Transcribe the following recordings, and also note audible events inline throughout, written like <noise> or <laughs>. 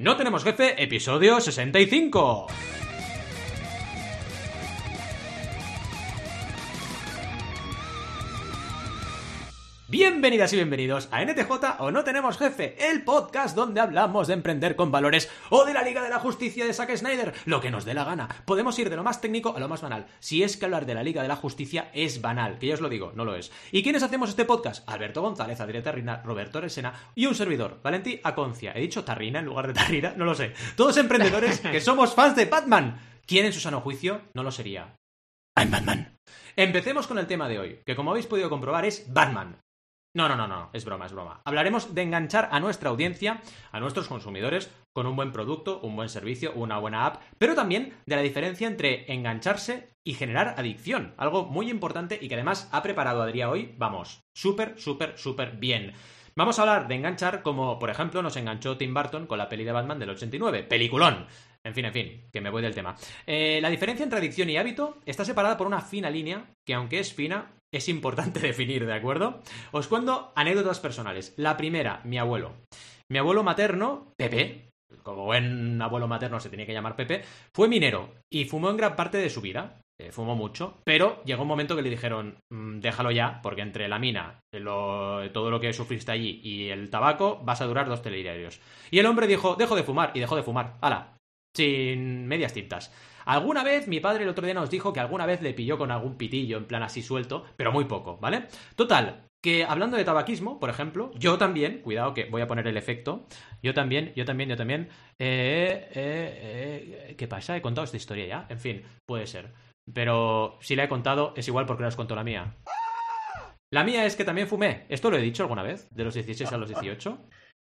No tenemos jefe, episodio 65. Bienvenidas y bienvenidos a NTJ o No Tenemos Jefe, el podcast donde hablamos de emprender con valores o de la Liga de la Justicia de Zack Snyder, lo que nos dé la gana. Podemos ir de lo más técnico a lo más banal. Si es que hablar de la Liga de la Justicia es banal, que yo os lo digo, no lo es. ¿Y quiénes hacemos este podcast? Alberto González, Adrián Tarrina, Roberto Resena y un servidor, Valentí Aconcia. ¿He dicho Tarrina en lugar de Tarrina? No lo sé. Todos emprendedores <laughs> que somos fans de Batman. ¿Quién en su sano juicio no lo sería? I'm Batman. Empecemos con el tema de hoy, que como habéis podido comprobar es Batman. No, no, no, no, es broma, es broma. Hablaremos de enganchar a nuestra audiencia, a nuestros consumidores, con un buen producto, un buen servicio, una buena app, pero también de la diferencia entre engancharse y generar adicción. Algo muy importante y que además ha preparado Adrián hoy, vamos, súper, súper, súper bien. Vamos a hablar de enganchar como, por ejemplo, nos enganchó Tim Burton con la peli de Batman del 89. Peliculón. En fin, en fin, que me voy del tema. Eh, la diferencia entre adicción y hábito está separada por una fina línea, que aunque es fina, es importante <laughs> definir, ¿de acuerdo? Os cuento anécdotas personales. La primera, mi abuelo. Mi abuelo materno, Pepe, como buen abuelo materno se tenía que llamar Pepe, fue minero y fumó en gran parte de su vida. Eh, fumó mucho, pero llegó un momento que le dijeron, "Mm, déjalo ya, porque entre la mina, lo- todo lo que sufriste allí y el tabaco, vas a durar dos telediarios. Y el hombre dijo, dejo de fumar, y dejó de fumar. ¡Hala! Sin medias tintas. Alguna vez, mi padre el otro día nos dijo que alguna vez le pilló con algún pitillo, en plan así suelto, pero muy poco, ¿vale? Total, que hablando de tabaquismo, por ejemplo, yo también, cuidado que voy a poner el efecto, yo también, yo también, yo también, eh, eh, eh, ¿qué pasa? ¿He contado esta historia ya? En fin, puede ser. Pero si la he contado, es igual porque no os contó la mía. La mía es que también fumé. ¿Esto lo he dicho alguna vez? ¿De los 16 a los 18?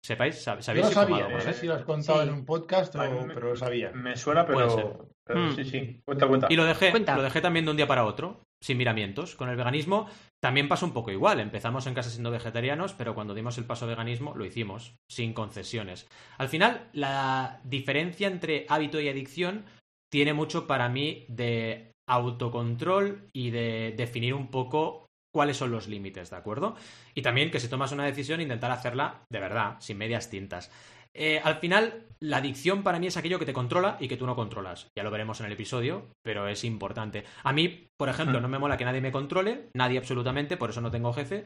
¿Sepáis? ¿Sab- Yo ¿Sabéis lo si he fumado sabía, alguna no sé si lo has contado Sí. en un podcast, o- Ay, me- pero lo sabía. Me suena, Puede ser. pero, pero Hmm. sí, sí. Cuenta, cuenta. Y lo dejé, Cuenta. lo dejé también de un día para otro, sin miramientos. Con el veganismo también pasó un poco igual. Empezamos en casa siendo vegetarianos, pero cuando dimos el paso a veganismo lo hicimos, sin concesiones. Al final, la diferencia entre hábito y adicción tiene mucho para mí de autocontrol y de definir un poco cuáles son los límites, ¿de acuerdo? Y también que si tomas una decisión, intentar hacerla de verdad, sin medias tintas. Eh, al final, la adicción para mí es aquello que te controla y que tú no controlas. Ya lo veremos en el episodio, pero es importante. A mí, por ejemplo, Mm. no me mola que nadie me controle, nadie absolutamente, por eso no tengo jefe.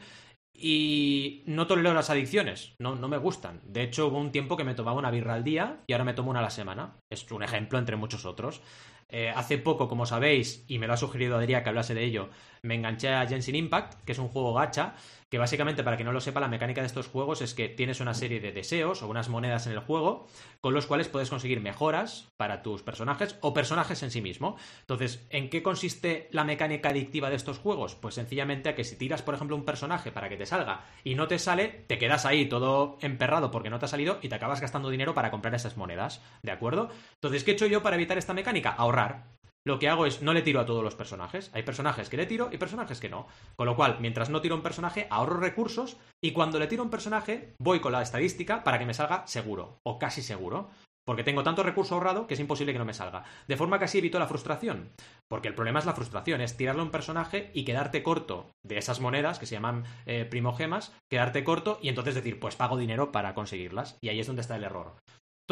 Y no tolero las adicciones, no, no me gustan. De hecho, hubo un tiempo que me tomaba una birra al día y ahora me tomo una a la semana. Es un ejemplo entre muchos otros. Eh, hace poco, como sabéis, y me lo ha sugerido Adrián que hablase de ello, me enganché a Genshin Impact, que es un juego gacha, que básicamente, para que no lo sepa, la mecánica de estos juegos es que tienes una serie de deseos o unas monedas en el juego con los cuales puedes conseguir mejoras para tus personajes o personajes en sí mismo. Entonces, ¿en qué consiste la mecánica adictiva de estos juegos? Pues sencillamente a que si tiras, por ejemplo, un personaje para que te salga y no te sale, te quedas ahí todo emperrado porque no te ha salido y te acabas gastando dinero para comprar esas monedas, ¿de acuerdo? Entonces, ¿qué he hecho yo para evitar esta mecánica? Ahorrar lo que hago es no le tiro a todos los personajes. Hay personajes que le tiro y personajes que no. Con lo cual, mientras no tiro un personaje, ahorro recursos y cuando le tiro un personaje, voy con la estadística para que me salga seguro o casi seguro. Porque tengo tanto recurso ahorrado que es imposible que no me salga. De forma que así evito la frustración. Porque el problema es la frustración, es tirarle a un personaje y quedarte corto de esas monedas que se llaman eh, primogemas, quedarte corto y entonces decir, pues pago dinero para conseguirlas. Y ahí es donde está el error.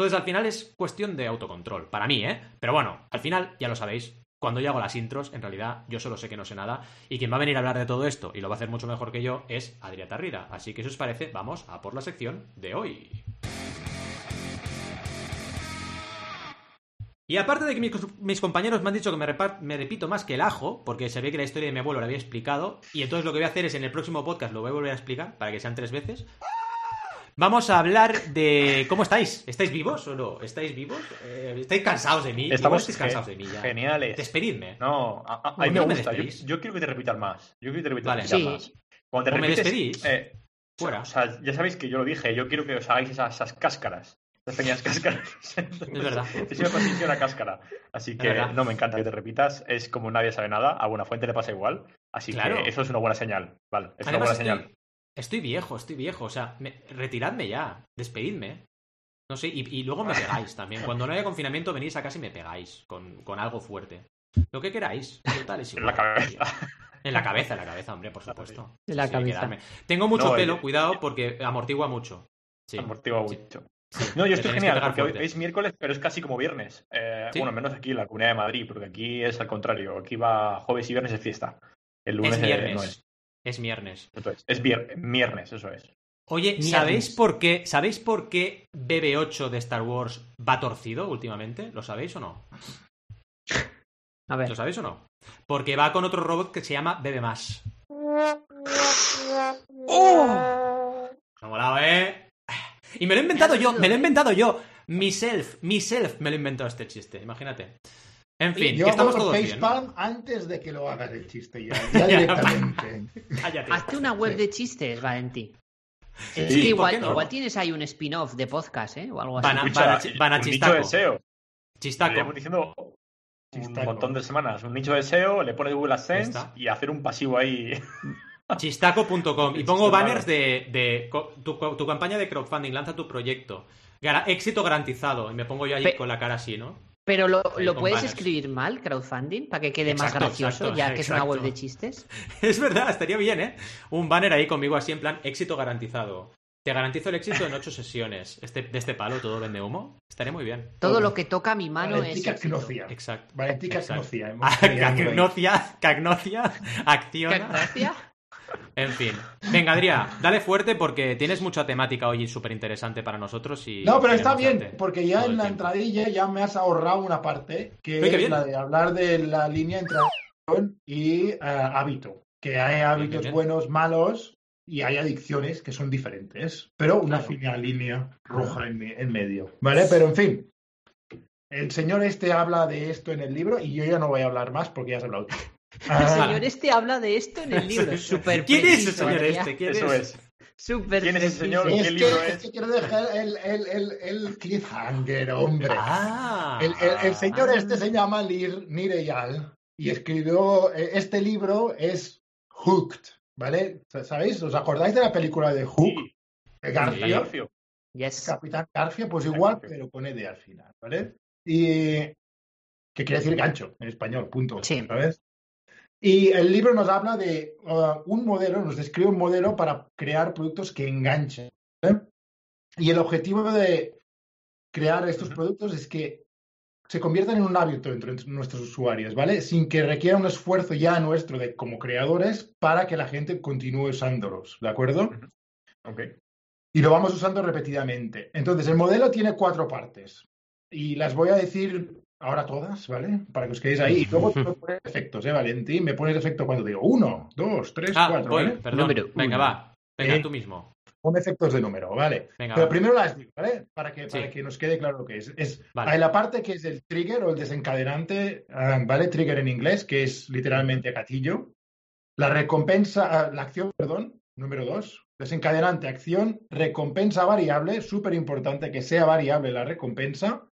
Entonces, al final es cuestión de autocontrol, para mí, ¿eh? Pero bueno, al final, ya lo sabéis, cuando yo hago las intros, en realidad yo solo sé que no sé nada, y quien va a venir a hablar de todo esto, y lo va a hacer mucho mejor que yo, es Adrián Tarrida. Así que si os parece, vamos a por la sección de hoy. Y aparte de que mis, compañeros me han dicho que me, me repito más que el ajo, porque ve que la historia de mi abuelo la había explicado, y entonces lo que voy a hacer es en el próximo podcast lo voy a volver a explicar, para que sean tres veces, Vamos a hablar de cómo estáis. ¿Estáis vivos o no? ¿Estáis vivos? Eh, ¿Estáis cansados de mí? Estamos estáis cansados de mí ya. geniales. Despedidme. No, a, a- a ¿Por mí me gusta. Yo, quiero que te repitas más. Yo quiero que te repitas Vale. Sí. más. Cuando te ¿O me repites, despedís? eh, Fuera. O sea, ya sabéis que yo lo dije. Yo quiero que os hagáis esas, esas cáscaras. Esas pequeñas cáscaras. <laughs> Es verdad. <laughs> Para sentir una cáscara. Así que no me encanta que te repitas. Es como nadie sabe nada. A buena fuente le pasa igual. Así Claro. que eso es una buena señal. Vale, es Además, una buena estoy, señal. Estoy viejo, estoy viejo. O sea, me- retiradme ya. Despedidme. No sé, y, y luego me pegáis también. Cuando no haya confinamiento, venís a casa y me pegáis con, con algo fuerte. Lo que queráis. Total, es En la igual. cabeza. En la cabeza, en la cabeza, hombre, por supuesto. En la Sí, cabeza. Tengo mucho No, pelo, oye. cuidado, porque amortigua mucho. Sí. Amortigua Sí. mucho. No, yo estoy genial, porque hoy es miércoles, pero es casi como viernes. Eh, Sí. Bueno, menos aquí en la Comunidad de Madrid, porque aquí es al contrario. Aquí va jueves y viernes es fiesta. El lunes Es eh, viernes. no es. Es viernes. Eso es, es viernes, eso es. Oye, Viernes. ¿sabéis por qué, ¿sabéis por qué BB8 de Star Wars va torcido últimamente? ¿Lo sabéis o no? A ver. ¿Lo sabéis o no? Porque va con otro robot que se llama BB más. ¡Oh! Me ha molado, ¿eh? Y me lo he inventado yo, me lo he inventado yo. Myself, myself me lo he inventado este chiste, imagínate. En fin, Yo que estamos todos bien. facepalm antes de que lo hagas el chiste <laughs> ya, ya directamente. <laughs> Cállate. Hazte una web Sí. de chistes, Valentín. Sí, Es ¿por que igual, no? igual tienes ahí un spin-off de podcast, ¿eh? O algo así. Van a- van a chi- van a un nicho chistaco. de SEO. Chistaco. llevamos diciendo un montón de semanas. Un nicho de SEO, le pones Google AdSense está. y hacer un pasivo ahí. <laughs> Chistaco.com y pongo banners de, tu, tu campaña de crowdfunding, lanza tu proyecto. Éxito garantizado. Y me pongo yo ahí Pe- con la cara así, ¿no? Pero lo, puedes banners. escribir mal, crowdfunding, para que quede más gracioso, exacto, ya que es una web de chistes. <laughs> Es verdad, estaría bien, ¿eh? Un banner ahí conmigo así en plan éxito garantizado. Te garantizo el éxito en ocho <laughs> sesiones. Este, de este palo todo vende humo. Estaría muy bien. Todo Todo. lo que toca mi mano es. Valentica. Cagnocia. Exacto. Valentica. <laughs> Cagnocia, cagnocia, acciona. En fin. Venga, Adrián, dale fuerte porque tienes mucha temática hoy súper interesante para nosotros y... No, pero está bien, porque ya en la tiempo. entradilla ya me has ahorrado una parte, que es bien. la de hablar de la línea entre adicción y eh, hábito. Que hay hábitos bien. buenos, malos, y hay adicciones que son diferentes, pero una Claro. fina línea roja en, en medio. ¿Vale? Pero en fin, el señor este habla de esto en el libro y yo ya no voy a hablar más porque ya has hablado <laughs> El Ah, señor este habla de esto en el libro. Súper ¿Quién es el señor este? ¿Quién Eso es? es. Súper ¿Quién es el señor? es, ¿Qué que, libro es es? que quiero dejar el, el, el, el cliffhanger, hombre. Ah. El, el- el señor Ah. este se llama Lir Nireyal y escribió eh, este libro es Hooked, ¿vale? ¿Sabéis? ¿Os acordáis de la película de Hook? Sí, De Garfio. Yes. Capitán Garfio, pues igual, Garfio. pero con ED al final, ¿vale? Y que quiere decir gancho en español, punto. Sí. ¿Sabes? Y el libro nos habla de uh, un modelo, nos describe un modelo para crear productos que enganchen. ¿vale? Y el objetivo de crear estos productos es que se conviertan en un hábito entre nuestros usuarios, ¿vale? Sin que requiera un esfuerzo ya nuestro de como creadores para que la gente continúe usándolos, ¿de acuerdo? Ok. y lo vamos usando repetidamente. Entonces, el modelo tiene cuatro partes y las voy a decir ahora todas, ¿vale? Para que os quedéis ahí. Y luego tú <laughs> me pones efectos, ¿eh, Valentín? Me pones efecto cuando digo uno, dos, tres, Ah, cuatro, voy, ¿vale? perdón. Número Venga, uno. va. Venga, Eh, tú mismo. Pon efectos de número, ¿vale? Venga, Pero va. primero las digo, ¿vale? Para que, para que nos quede claro lo que es. Es Vale. hay la parte que es el trigger o el desencadenante, ah, ¿vale? Trigger en inglés, que es literalmente gatillo. La recompensa, ah, la acción, perdón, número dos. Desencadenante, acción, recompensa variable, súper importante que sea variable la recompensa.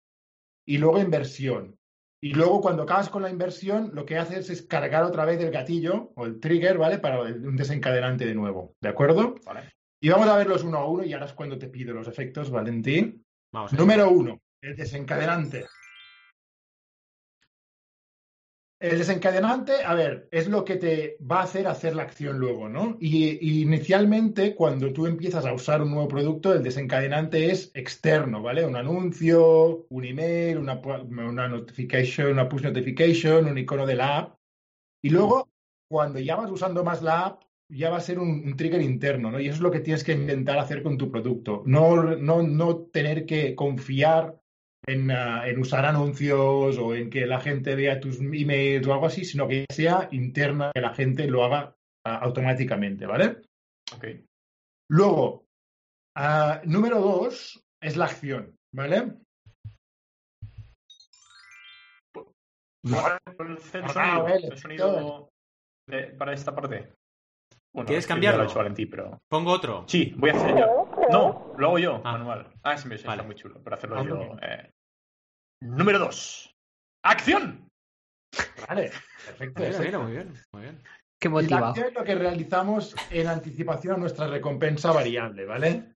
Y luego inversión. Y luego cuando acabas con la inversión, lo que haces es cargar otra vez el gatillo o el trigger, ¿vale? Para un desencadenante de nuevo, ¿de acuerdo? Vale. Y vamos a verlos uno a uno y ahora es cuando te pido los efectos, Valentín. Vamos. Número uno, el desencadenante. El desencadenante, a ver, es lo que te va a hacer hacer la acción luego, ¿no? Y, inicialmente, cuando tú empiezas a usar un nuevo producto, el desencadenante es externo, ¿vale? Un anuncio, un email, una, una notification, una push notification, un icono de la app. Y luego, cuando ya vas usando más la app, ya va a ser un, un trigger interno, ¿no? Y eso es lo que tienes que intentar hacer con tu producto. No, no, no tener que confiar en, ah, en usar anuncios o en que la gente vea tus emails o algo así, sino que sea interna, que la gente lo haga ah, automáticamente, ¿vale? Ok. Luego, ah, número dos es la acción, ¿vale? ¿Cuál es el sonido, vale, el sonido de- para esta parte? Bueno, ¿Quieres cambiarlo? Lo ha hecho Valentín, pero... Pongo otro. Sí, voy a hacer yo. No, lo hago yo, Ah. manual. Ah, ese me está Vale. muy chulo, para hacerlo Ah, yo. eh. Número dos. ¡Acción! Vale, perfecto. Mira, ese. mira, muy bien, muy bien. Qué Y la motivado. acción es lo que realizamos en anticipación a nuestra recompensa variable, ¿vale?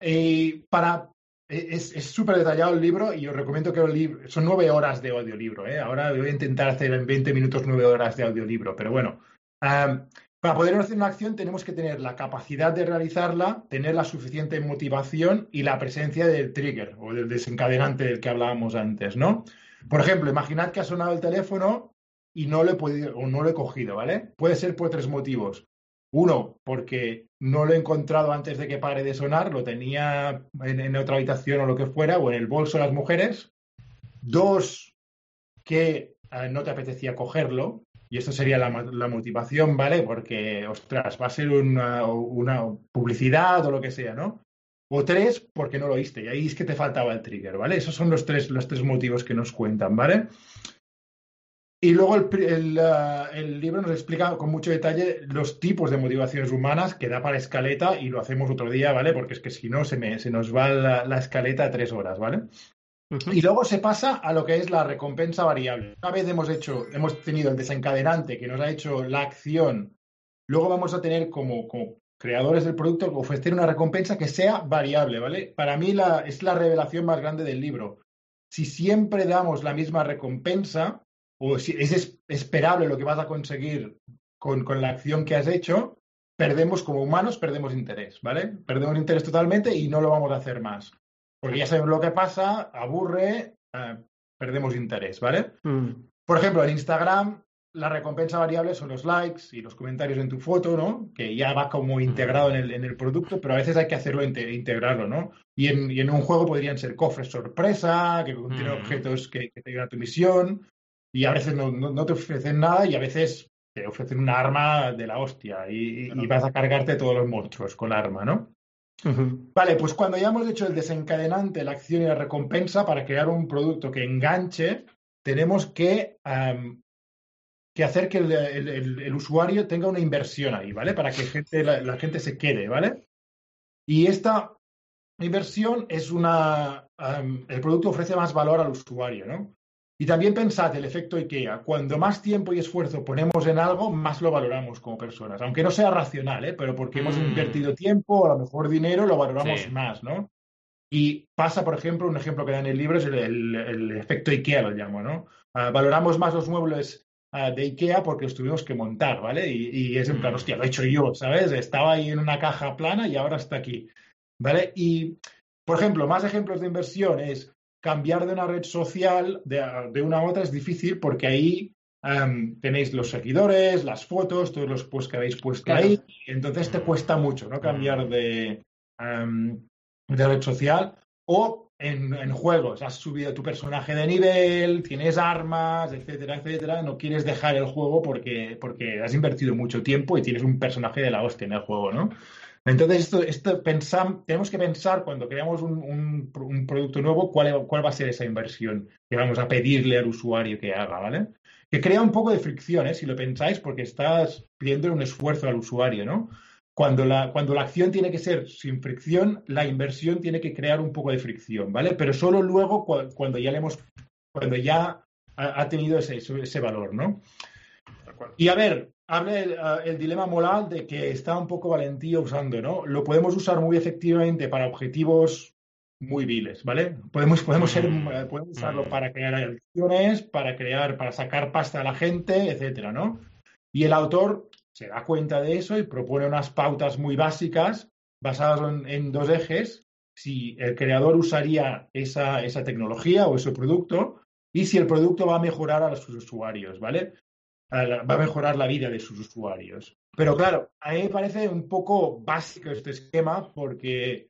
Y para es es súper detallado el libro y os recomiendo que el libro son nueve horas de audiolibro, ¿eh? Ahora voy a intentar hacer en 20 minutos nueve horas de audiolibro, pero bueno. Am, Para poder hacer una acción tenemos que tener la capacidad de realizarla, tener la suficiente motivación y la presencia del trigger o del desencadenante del que hablábamos antes, ¿no? Por ejemplo, imaginad que ha sonado el teléfono y no lo he podido o no lo he cogido, ¿vale? Puede ser por tres motivos. Uno, porque no lo he encontrado antes de que pare de sonar, lo tenía en, otra habitación o lo que fuera, o en el bolso de las mujeres. Dos, que eh, no te apetecía cogerlo, y esto sería la, la motivación, ¿vale? Porque, ostras, va a ser una, una publicidad o lo que sea, ¿no? O tres, porque no lo oíste, y ahí es que te faltaba el trigger, ¿vale? Esos son los tres, los tres motivos que nos cuentan, ¿vale? Y luego el, el, el libro nos explica con mucho detalle los tipos de motivaciones humanas que da para escaleta y lo hacemos otro día, ¿vale? Porque es que si no se, me, se nos va la, la escaleta a tres horas, ¿vale? Y luego se pasa a lo que es la recompensa variable. Una vez hemos hecho, hemos tenido el desencadenante que nos ha hecho la acción, luego vamos a tener como, creadores del producto ofrecer una recompensa que sea variable, ¿vale? Para mí la, es la revelación más grande del libro. Si siempre damos la misma recompensa, o si es es- esperable lo que vas a conseguir con, con la acción que has hecho, perdemos como humanos, perdemos interés, ¿vale? Perdemos interés totalmente y no lo vamos a hacer más. Porque ya sabemos lo que pasa, aburre, eh, perdemos interés, ¿vale? Mm. Por ejemplo, en Instagram, la recompensa variable son los likes y los comentarios en tu foto, ¿no? Que ya va como integrado en el, en el producto, pero a veces hay que hacerlo, inte- integrarlo, ¿no? Y en, y en un juego podrían ser cofres sorpresa, que contienen Mm. objetos que, que te ayudan a tu misión, y a veces no, no- no te ofrecen nada y a veces te ofrecen una arma de la hostia y, vas a cargarte todos los monstruos con arma, ¿no? Vale, pues cuando ya hemos hecho el desencadenante, la acción y la recompensa para crear un producto que enganche, tenemos que, que hacer que el, usuario tenga una inversión ahí, ¿vale? Para que la, gente se quede, ¿vale? Y esta inversión es una... el producto ofrece más valor al usuario, ¿no? Y también pensad el efecto IKEA. Cuando más tiempo y esfuerzo ponemos en algo, más lo valoramos como personas. Aunque no sea racional, ¿eh? Pero porque hemos Mm. invertido tiempo a lo mejor dinero, lo valoramos Sí. más, ¿no? Y pasa, por ejemplo, un ejemplo que da en el libro es el, el- el efecto IKEA, lo llamo, ¿no? Ah, valoramos más los muebles ah, de IKEA porque los tuvimos que montar, ¿vale? Y, y es en plan, Mm. hostia, lo he hecho yo, ¿sabes? Estaba ahí en una caja plana y ahora está aquí, ¿vale? Y, por ejemplo, más ejemplos de inversión es cambiar de una red social de, de una a otra es difícil porque ahí am, tenéis los seguidores, las fotos, todos los posts que habéis puesto Claro. ahí, entonces te cuesta mucho, ¿no? Cambiar de, am, de red social o en, en juegos, has subido tu personaje de nivel, tienes armas, etcétera, etcétera, no quieres dejar el juego porque, porque has invertido mucho tiempo y tienes un personaje de la hostia en el juego, ¿no? Entonces, esto, esto pensam- tenemos que pensar cuando creamos un, un un producto nuevo cuál, cuál va a ser esa inversión que vamos a pedirle al usuario que haga, ¿vale? Que crea un poco de fricción, ¿eh? Si lo pensáis, porque estás pidiendo un esfuerzo al usuario, ¿no? Cuando la, cuando la acción tiene que ser sin fricción, la inversión tiene que crear un poco de fricción, ¿vale? Pero solo luego cua- cuando ya le hemos, cuando ya ha, ha tenido ese, ese valor, ¿no? Y a ver, habla el, ah, el dilema moral de que está un poco Valentía usando, ¿no? Lo podemos usar muy efectivamente para objetivos muy viles, ¿vale? Podemos, podemos, ser, Mm. eh, podemos usarlo Mm. para crear adicciones, para crear, para sacar pasta a la gente, etcétera, ¿no? Y el autor se da cuenta de eso y propone unas pautas muy básicas basadas en, en dos ejes. Si el creador usaría esa, esa tecnología o ese producto y si el producto va a mejorar a sus usuarios, ¿vale? Va a mejorar la vida de sus usuarios. Pero claro, a mí me parece un poco básico este esquema porque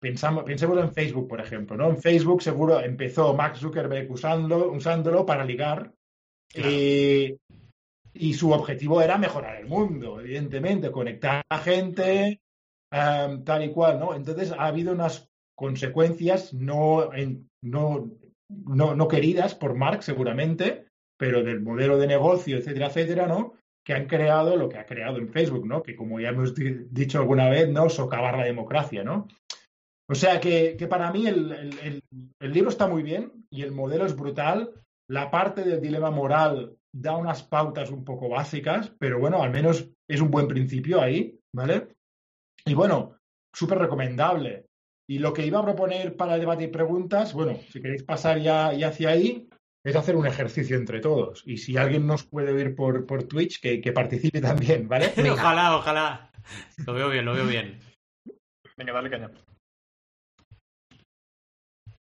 pensamos, pensemos en Facebook, por ejemplo, ¿no? En Facebook seguro empezó Mark Zuckerberg usando, usándolo para ligar eh, y su objetivo era mejorar el mundo, evidentemente, conectar a gente, um, tal y cual, ¿no? Entonces ha habido unas consecuencias no, en- no, no, no queridas por Mark, seguramente, pero del modelo de negocio, etcétera, etcétera, ¿no? Que han creado lo que ha creado en Facebook, ¿no? Que como ya hemos di- dicho alguna vez, ¿no? Socavar la democracia, ¿no? O sea que, que para mí el, el- el- libro está muy bien y el modelo es brutal. La parte del dilema moral da unas pautas un poco básicas, pero bueno, al menos es un buen principio ahí, ¿vale? Y bueno, súper recomendable. Y lo que iba a proponer para el debate preguntas, bueno, si queréis pasar ya, ya hacia ahí, es hacer un ejercicio entre todos. Y si alguien nos puede ver por, por Twitch, que, que participe también, ¿vale? <laughs> ojalá, ojalá. Lo veo bien, lo veo bien. Venga, dale caña.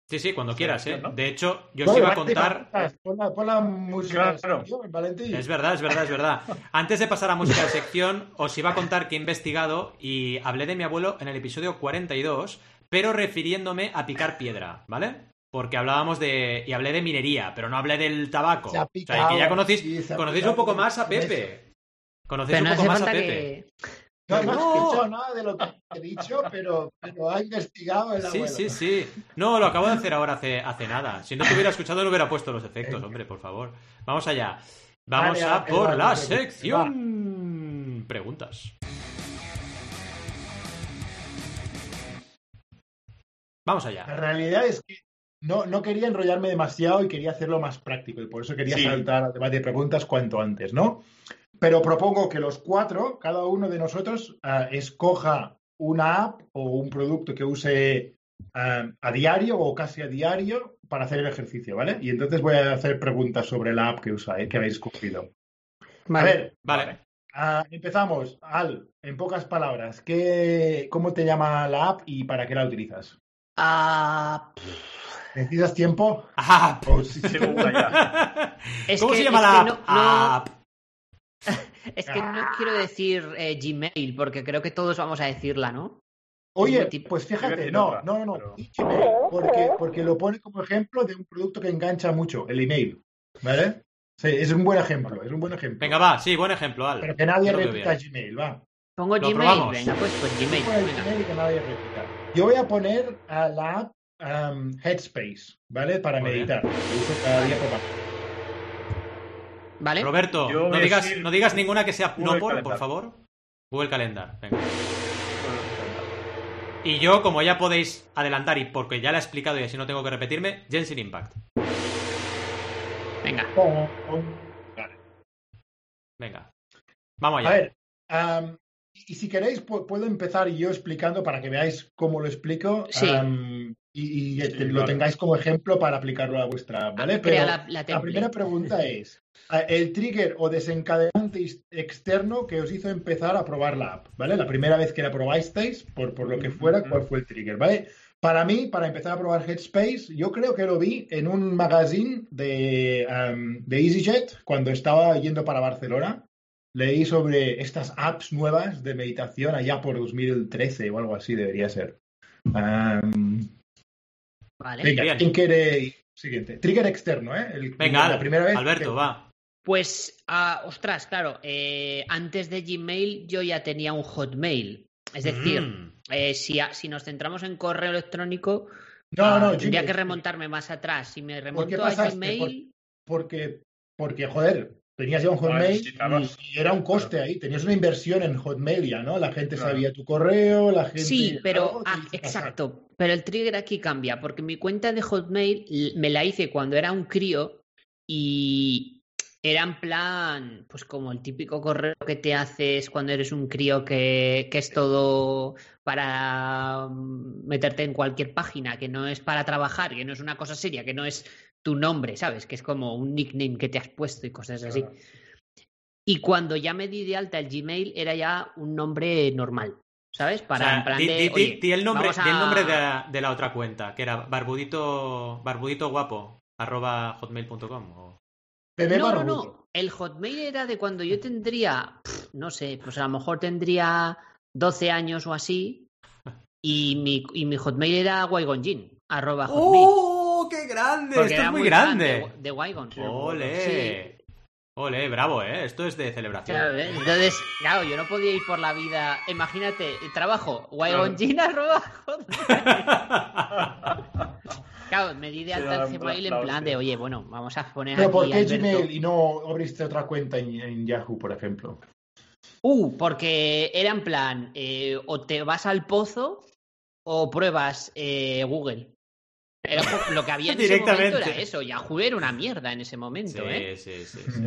Sí, sí, cuando quieras, ¿eh? ¿no? De hecho, yo os iba a contar... Pon la, pon la música Claro. de sección, Valentín. Es verdad, es verdad, es verdad. <laughs> Antes de pasar a música de sección, os iba a contar que he investigado y hablé de mi abuelo en el episodio 42, pero refiriéndome a picar piedra, ¿vale? Porque hablábamos de... y hablé de minería, pero no hablé del tabaco. Se ha o sea, picado, que ya conocéis, sí, se ha conocéis picado un poco más a eso. Pepe. Conocéis Pero no un poco más a Pepe. que. No hemos No. escuchado nada de lo que he dicho, pero, pero ha investigado el Sí, abuelo. sí, sí. No, lo acabo de hacer ahora hace, hace nada. Si no te hubiera escuchado, no hubiera puesto los efectos, hombre, por favor. Vamos allá. Vamos a por la sección. Preguntas. Vamos La allá. realidad es que no, no quería enrollarme demasiado y quería hacerlo más práctico y por eso quería Sí. saltar al debate de preguntas cuanto antes, ¿no? Pero propongo que los cuatro, cada uno de nosotros, ah, escoja una app o un producto que use ah, a diario o casi a diario para hacer el ejercicio, ¿vale? Y entonces voy a hacer preguntas sobre la app que usáis, que habéis escogido. A Vale. ver, Vale. ah, empezamos. Al, en pocas palabras, ¿qué, ¿cómo te llama la app y para qué la utilizas? Ah, ¿Necesitas tiempo? Ah, es ¿Cómo que- se llama es la que app? no- no-. <laughs> Es que no quiero decir eh, Gmail, porque creo que todos vamos a decirla, ¿no? Oye, pues fíjate, no, no, no, Gmail, porque, porque lo pone como ejemplo de un producto que engancha mucho, el email, ¿vale? Sí, es un buen ejemplo, es un buen ejemplo. Venga, va, sí, buen ejemplo, Al. Pero que nadie repita. Gmail, va. Pongo Gmail. probamos. Venga, pues, pues Gmail. Pon el venga. Gmail y que nadie repita. Yo voy a poner a la app um, Headspace, ¿vale? Para Muy meditar. Lo uso cada día ¿Vale? Roberto, Yo no digas, decir no digas ninguna que sea Google no por, favor. Google Calendar. Venga. Y yo, como ya podéis adelantar y porque ya la he explicado y así no tengo que repetirme, Genshin Impact. Venga. Vale. Venga. Vamos allá. A ver, am, y si queréis, pu- puedo empezar yo explicando para que veáis cómo lo explico Sí. am, y, y Sí, te- lo vale. tengáis como ejemplo para aplicarlo a vuestra app, ¿vale? Pero la, la la template. primera pregunta <laughs> es, ah, el trigger o desencadenante externo que os hizo empezar a probar la app, ¿vale? La primera vez que la probasteis, por, por lo que fuera. ¿cuál fue el trigger, ¿vale? Para mí, para empezar a probar Headspace, yo creo que lo vi en un magazine de, am, de EasyJet cuando estaba yendo para Barcelona. Leí sobre estas apps nuevas de meditación allá por 2013 o algo así debería ser. Vale. venga, Bien. ¿quién quiere? Siguiente. Trigger externo, ¿eh? El- Venga, la primera vez Alberto, que- va. Pues, ah, ostras, claro, eh, antes de Gmail yo ya tenía un Hotmail. Es decir, Mm. eh, si, a- si nos centramos en correo electrónico, No, ah, no, tendría Gmail. que remontarme más atrás. Si me qué remonto a? Gmail, Porque, porque, joder, tenías ya un No Hotmail y, y era un coste ahí. Tenías una inversión en Hotmail ya, ¿no? La gente Claro. sabía tu correo, la gente... Sí, pero ah, pasar. exacto. Pero el trigger aquí cambia, porque mi cuenta de Hotmail me la hice cuando era un crío y era en plan, pues como el típico correo que te haces cuando eres un crío que, que es todo para mm, meterte en cualquier página, que no es para trabajar, que no es una cosa seria, que no es tu nombre, ¿sabes? Que es como un nickname que te has puesto y cosas así. Claro. Y cuando ya me di de alta el Gmail era ya un nombre normal, ¿sabes? Para O sea, en plan di, de, di- di- oye, di el nombre, di el a- nombre de, la, de la otra cuenta, que era barbudito, barbudito guapo, arroba hotmail.com. o- No, no, no. El Hotmail era de cuando yo tendría, no sé, pues a lo mejor tendría 12 años o así. Y mi, y mi Hotmail era Waigonjin, arroba Hotmail. ¡Oh, qué grande! porque Esto es muy grande. De, de. Qué bueno. ¡Ole! ¡Ole, bravo, eh! Esto es de celebración. Claro, ¿eh? Entonces, claro, yo no podía ir por la vida. Imagínate, trabajo, Waigonjin, arroba Hotmail. Claro, me di de alta en Gmail en plan, sí. de, oye, bueno, vamos a poner Pero aquí ¿por qué Alberto. Gmail y no abriste otra cuenta en, en Yahoo, por ejemplo? Uh, porque era en plan, eh, o te vas al pozo o pruebas eh, Google. Era lo que había en ese momento era eso. Yahoo era una mierda en ese momento, ¿eh? Sí, sí, sí. sí.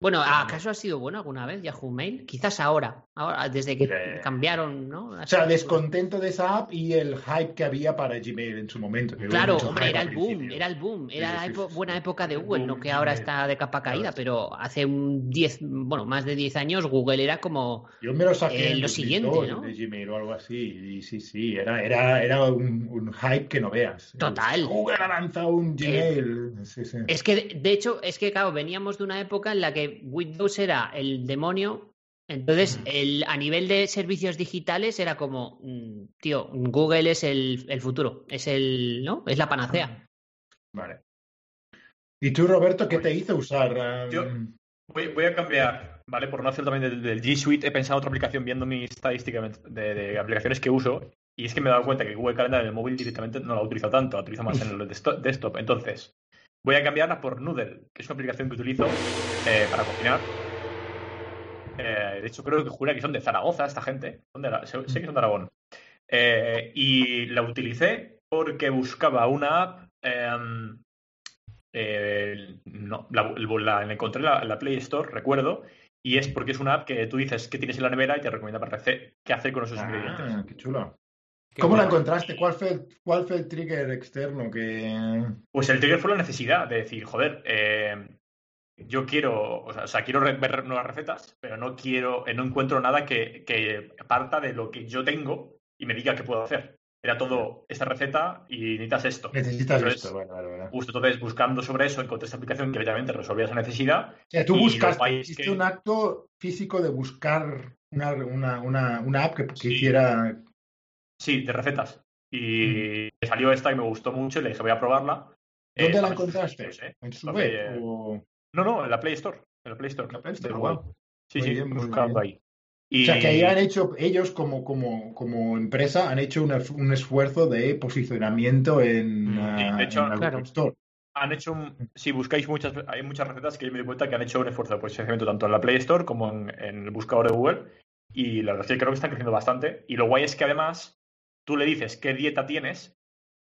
Bueno, ¿acaso ha sido bueno alguna vez Yahoo Mail? Quizás ahora. Ahora, desde que Eh, cambiaron, ¿no? O sea, descontento de esa app y el hype que había para Gmail en su momento. Claro, hombre, era el boom, era el boom, era la buena época de Google, no que ahora está de capa caída, pero hace un 10, bueno, más de 10 años Google era como Yo me lo saqué Eh, lo 2002 siguiente, ¿no? de Gmail o algo así. Y sí, sí, era, era, era un, un hype que no veas. Total. Google ha lanzado un Gmail. Sí, sí. Es que, de hecho, es que, claro, veníamos de una época en la que Windows era el demonio. Entonces, el, a nivel de servicios digitales era como, mm, tío, Google es el, el futuro, es el, ¿no? Es la panacea. Vale. ¿Y tú, Roberto, qué te hizo usar? um, Yo- Voy, voy a cambiar, ¿vale? Por no hacer también del, del G Suite, he pensado otra aplicación viendo mi estadística de, de aplicaciones que uso. Y es que me he dado cuenta que Google Calendar en el móvil directamente no la utilizo tanto, la utilizo más en el desto- desktop. Entonces, voy a cambiarla por Noodle, que es una aplicación que utilizo eh, para cocinar. Eh, de hecho, creo que jura que son de Zaragoza esta gente. Son de Ara- sé, sé que son de Aragón. Eh, y la utilicé porque buscaba una app. em, eh, no, la, la- la encontré en la, Play Store, recuerdo, y es porque es una app que tú dices que tienes en la nevera y te recomienda para rece- qué hacer con esos ingredientes. Ah, qué chulo. Qué ¿Cómo la encontraste? ¿Cuál fue, el, ¿Cuál fue el trigger externo que...? Pues el trigger fue la necesidad de decir, joder, eh, yo quiero, o sea, o sea, quiero ver nuevas recetas, pero no quiero, eh, no encuentro nada que, que parta de lo que yo tengo y me diga qué puedo hacer. Era todo esta receta y necesitas esto. Necesitas Entonces, esto. Justo entonces, buscando sobre eso, encontré esta aplicación que obviamente resolvía esa necesidad. O sea, tú buscaste, hiciste que- un acto físico de buscar una, una, una, una app que, que Sí. hiciera... Sí, de recetas. Y me salió esta y me gustó mucho y le dije, voy a probarla. ¿Dónde Eh, la pues, encontraste? no sé. ¿En su web? o- No, no, en la Play Store. En la Play Store. La Play Store, wow. Sí, Muy sí, bien, buscando ahí. Y... O sea, que ahí han hecho, ellos como, como, como empresa, han hecho un, un esfuerzo de posicionamiento en, Mm, ah, sí, de hecho, en la claro. Store. han hecho un- si buscáis muchas hay muchas recetas que yo me doy cuenta que han hecho un esfuerzo de posicionamiento tanto en la Play Store como en, en el buscador de Google y la verdad es que creo que están creciendo bastante y lo guay es que además tú le dices qué dieta tienes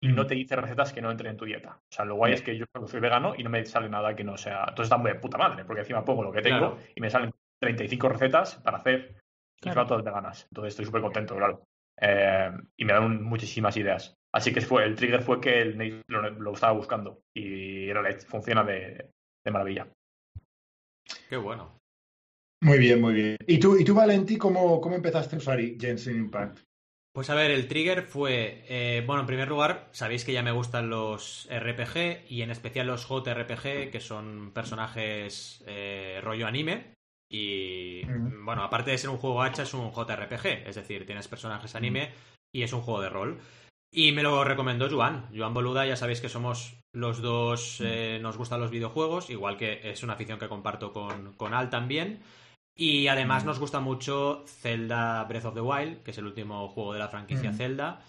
y Mm. no te dice recetas que no entren en tu dieta o sea lo guay es que yo soy vegano y no me sale nada que no sea entonces está muy de puta madre porque encima pongo lo que tengo Claro. y me salen 35 recetas para hacer y Claro. son todas veganas entonces estoy súper contento claro Eh, y me dan muchísimas ideas Así que fue, el trigger fue que el, lo, lo estaba buscando y funciona de, de maravilla. Qué bueno. Muy bien, muy bien. ¿Y tú, y tú Valentí, cómo, cómo empezaste a usar Genshin Impact? Pues a ver, el trigger fue, eh, bueno, en primer lugar, sabéis que ya me gustan los RPG y en especial los JRPG, que son personajes eh, rollo anime. Y bueno, aparte de ser un juego hacha, es un JRPG, es decir, tienes personajes anime y es un juego de rol. Y me lo recomendó Joan. Joan Boluda, ya sabéis que somos los dos, eh, nos gustan los videojuegos, igual que es una afición que comparto con, con Al también. Y además Mm. nos gusta mucho Zelda Breath of the Wild, que es el último juego de la franquicia Mm. Zelda.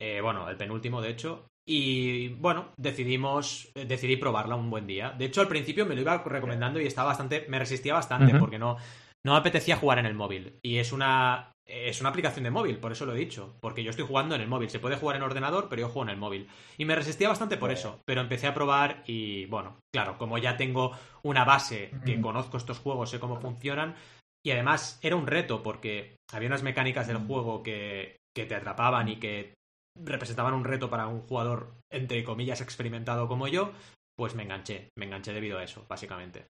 Eh, bueno, el penúltimo, de hecho. Y bueno, decidimos, eh, decidí probarla un buen día. De hecho, al principio me lo iba recomendando y estaba bastante, me resistía bastante porque no, no me apetecía jugar en el móvil. Y es una, es una aplicación de móvil, por eso lo he dicho. Porque yo estoy jugando en el móvil. Se puede jugar en ordenador, pero yo juego en el móvil. Y me resistía bastante por eso. Pero empecé a probar y bueno, claro, como ya tengo una base que conozco estos juegos, sé cómo funcionan. Y además era un reto porque había unas mecánicas del juego que, que te atrapaban y que representaban un reto para un jugador, entre comillas, experimentado como yo. Pues me enganché, me enganché debido a eso, básicamente.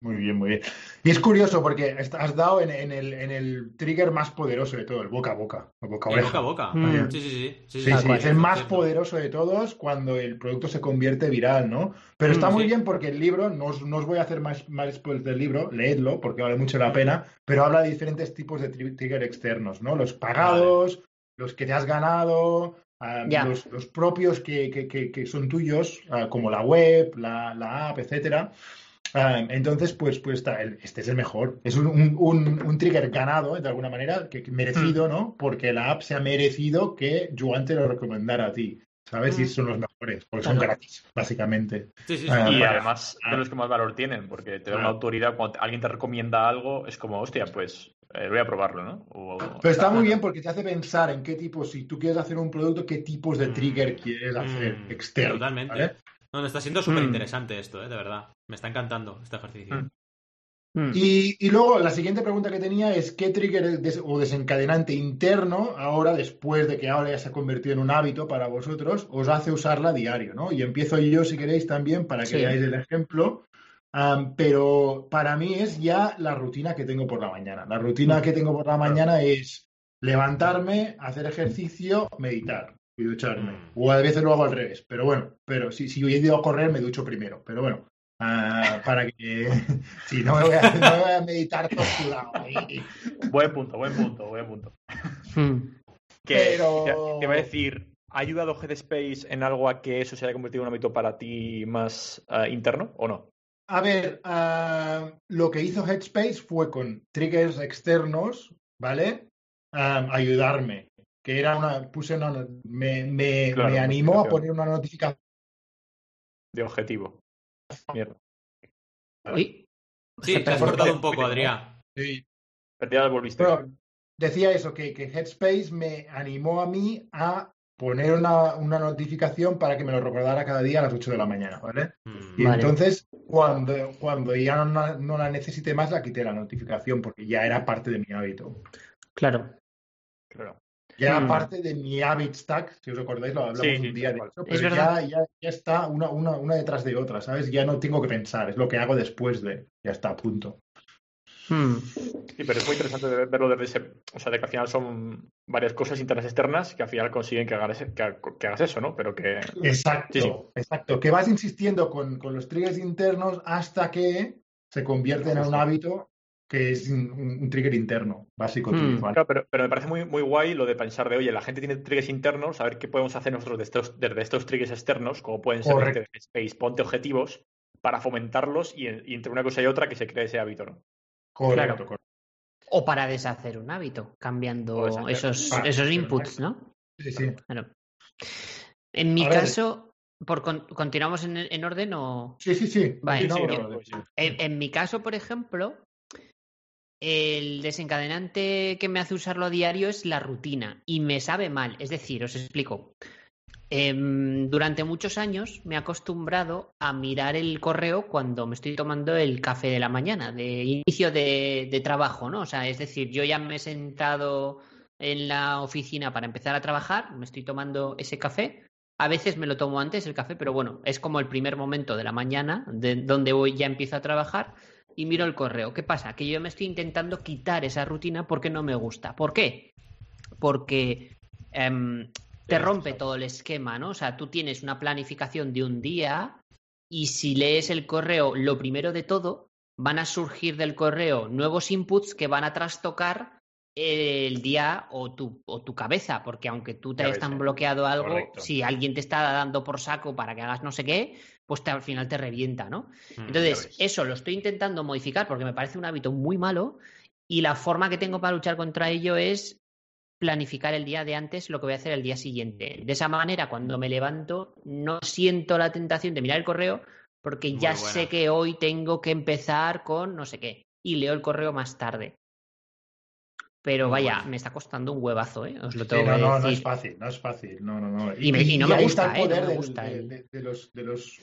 Muy bien, muy bien. Y es curioso porque has dado en, en el, en el trigger más poderoso de todo, el boca a boca, el boca boca a boca. Mm. Sí, sí, sí. sí, Sí, tal sí, cual, es el más cierto. poderoso de todos cuando el producto se convierte viral, ¿no? Pero está Mm, muy sí. bien porque el libro, no os, no os voy a hacer más, más spoilers del libro, leedlo porque vale mucho la pena, pero habla de diferentes tipos de tri- trigger externos, ¿no? Los pagados, los que te has ganado, Ya. los, los propios que, que- que- que son tuyos, ah, como la web, la, la app, etcétera. Ah, entonces, pues, pues está, el- este es el mejor. Es un, un- un- un trigger ganado, de alguna manera, que, que merecido, ¿no? Porque la app se ha merecido que Joan te lo recomendara a ti. ¿Sabes? Y Mm. son los mejores, porque son gratis, básicamente. Sí, sí, sí. Ah, y para- además ah. de los que más valor tienen, porque te da una autoridad cuando alguien te recomienda algo, es como, hostia, pues eh, voy a probarlo, ¿no? O- Pero está muy bien porque te hace pensar en qué tipo, si tú quieres hacer un producto, qué tipos de Mm. trigger quieres hacer Mm, externo. Totalmente. ¿vale? No, no, está siendo súper interesante esto, ¿eh? de verdad. Me está encantando este ejercicio. Mm. Mm. Y, y luego la siguiente pregunta que tenía es qué trigger des- o desencadenante interno ahora, después de que ahora ya se ha convertido en un hábito para vosotros, os hace usarla a diario, ¿no? Y empiezo yo, si queréis, también para que Sí. veáis el ejemplo. Pero para mí es ya la rutina que tengo por la mañana. La rutina que tengo por la mañana es levantarme, hacer ejercicio, meditar y ducharme. Mm. O a veces lo hago al revés. Pero bueno, pero si, si he ido a correr, me ducho primero. Pero bueno, ah, para que... <laughs> Si no me voy a, no me voy a meditar ahí. Buen punto, buen punto, buen punto. Mm. Que, Pero- te, te iba a decir, ¿ha ayudado Headspace en algo a que eso se haya convertido en un hábito para ti más ah, interno o no? A ver, ah, lo que hizo Headspace fue con triggers externos, ¿vale? Ayudarme. Que era una, puse una, me, me, Claro, me animó a poner una notificación. De objetivo. Mierda. Uy. Sí, Se te has cortado un poco, Adrián. Pero ya volviste. Pero decía eso, que, que Headspace me animó a mí a poner una, una notificación para que me lo recordara cada día a las 8 de la mañana, ¿vale? Mm. Y Vale. entonces, cuando, cuando ya no, no la necesité más, la quité la notificación porque ya era parte de mi hábito. Claro. Claro. Ya era Mm. parte de mi habit stack, si os acordáis, lo hablamos Sí, un día de eso, Es pero verdad. ya, ya, ya está una, una, una detrás de otra, ¿sabes? Ya no tengo que pensar, es lo que hago después de, ya está, punto. Mm. Sí, pero es muy interesante de- verlo desde ese. O sea, de que al final son varias cosas internas y externas que al final consiguen que hagas, que, que hagas eso, ¿no? Pero que. Exacto, Sí, sí. exacto. Que vas insistiendo con, con los triggers internos hasta que se convierten en un hábito que es un, un trigger interno, básico. Mm. Claro, pero, pero me parece muy, muy guay lo de pensar de, oye, la gente tiene triggers internos, a ver qué podemos hacer nosotros de estos, desde estos triggers externos, como pueden ser Correcto. este de Space, ponte objetivos para fomentarlos y, y entre una cosa y otra que se cree ese hábito, ¿no? Correcto, Claro. correcto. O para deshacer un hábito, cambiando esos, Ah, esos inputs, ¿no? Sí, sí. Claro. En mi caso, por con- ¿continuamos en, en orden o...? Sí, sí, sí. Vale, Sí, sí, Continuamos. no, pues sí. En, en mi caso, por ejemplo, el desencadenante que me hace usarlo a diario es la rutina y me sabe mal. Es decir, os explico. Em, durante muchos años me he acostumbrado a mirar el correo cuando me estoy tomando el café de la mañana, de inicio de, de trabajo, ¿no? O sea, es decir, yo ya me he sentado en la oficina para empezar a trabajar, me estoy tomando ese café. A veces me lo tomo antes el café, pero bueno, es como el primer momento de la mañana de donde voy ya empiezo a trabajar y miro el correo. ¿Qué pasa? Que yo me estoy intentando quitar esa rutina porque no me gusta. ¿Por qué? Porque em, te rompe todo el esquema, ¿no? O sea, tú tienes una planificación de un día y si lees el correo, lo primero de todo, van a surgir del correo nuevos inputs que van a trastocar el día o tu, o tu cabeza, porque aunque tú te Ya hayas tan bloqueado algo, Correcto. si alguien te está dando por saco para que hagas no sé qué, pues te- al final te revienta, ¿no? Mm. Entonces, eso lo estoy intentando modificar porque me parece un hábito muy malo y la forma que tengo para luchar contra ello es planificar el día de antes lo que voy a hacer el día siguiente. De esa manera, cuando me levanto, no siento la tentación de mirar el correo porque Muy ya buena. sé que hoy tengo que empezar con no sé qué y leo el correo más tarde. Pero vaya, bueno. me está costando un huevazo, ¿eh? Os lo Sí, tengo no, que no, no es fácil, no es fácil. No, no, no. Y me- y no me gusta, ¿eh? No me gusta el- de los, de, los,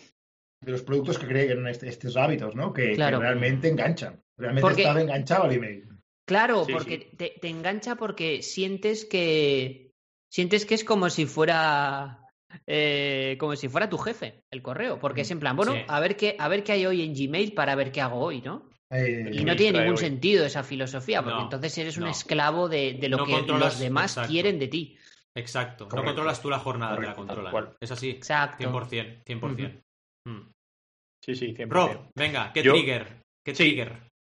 de los productos que crean este- estos hábitos, ¿no? Que, realmente enganchan. Realmente Porque- estaba enganchado al email. Claro, Sí, porque Te, te engancha porque sientes que sientes que es como si fuera eh, como si fuera tu jefe el correo, porque es en plan, bueno, Sí. a ver qué a ver qué hay hoy en Gmail para ver qué hago hoy, ¿no? Eh, Y no tiene ningún hoy. sentido esa filosofía, porque No, entonces eres un esclavo de, de lo No que los demás exacto. quieren de ti. Exacto. No Correcto. controlas tú la jornada, te la Correcto, controlan. cual. Es así. Exacto. 100%. 100%. Mm. Sí, sí, 100%. Rob, venga, ¿qué Yo- trigger? ¿Qué Sí. trigger?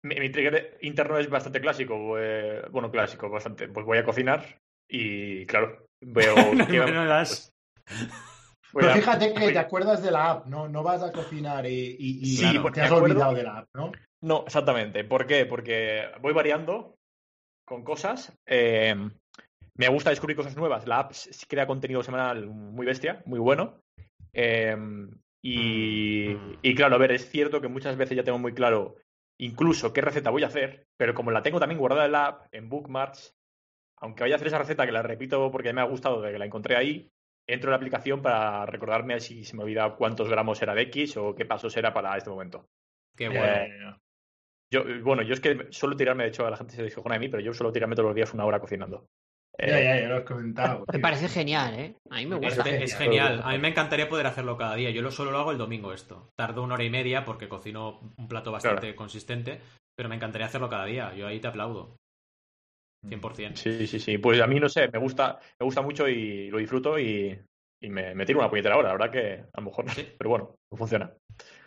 Mi, mi trigger interno es bastante clásico. eh, bueno, clásico, bastante. Pues voy a cocinar y, claro, veo. <laughs> No que- me lo das. voy Pero a- fíjate que te acuerdas de la app, ¿no? No vas a cocinar y, y- y Sí, claro, porque te has acuerdo- olvidado de la app, ¿no? No, exactamente. ¿Por qué? Porque voy variando con cosas. eh, me gusta descubrir cosas nuevas. La app crea contenido semanal muy bestia, muy bueno. eh, y, Mm. y claro, a ver, es cierto que muchas veces ya tengo muy claro incluso qué receta voy a hacer, pero como la tengo también guardada en la app, en Bookmarks, aunque vaya a hacer esa receta que la repito porque me ha gustado de que la encontré ahí, entro en la aplicación para recordarme si se me olvida cuántos gramos era de X o qué pasos era para este momento. Qué Eh, bueno. Yo, bueno, yo es que suelo tirarme, de hecho, a la gente se descojona de mí, pero yo suelo tirarme todos los días una hora cocinando. Ya, Eh, ya, ya lo has comentado. Me parece genial, ¿eh? A mí me gusta. Este es genial. A mí me encantaría poder hacerlo cada día. Yo lo solo lo hago el domingo esto. Tardo una hora y media porque cocino un plato bastante consistente, pero me encantaría hacerlo cada día. Yo ahí te aplaudo. 100%. Sí, sí, sí. Pues a mí, no sé, me gusta, me gusta mucho y lo disfruto y, y me, me tiro una puñetera hora. La verdad que a lo mejor no. Sí. Pero bueno, no funciona.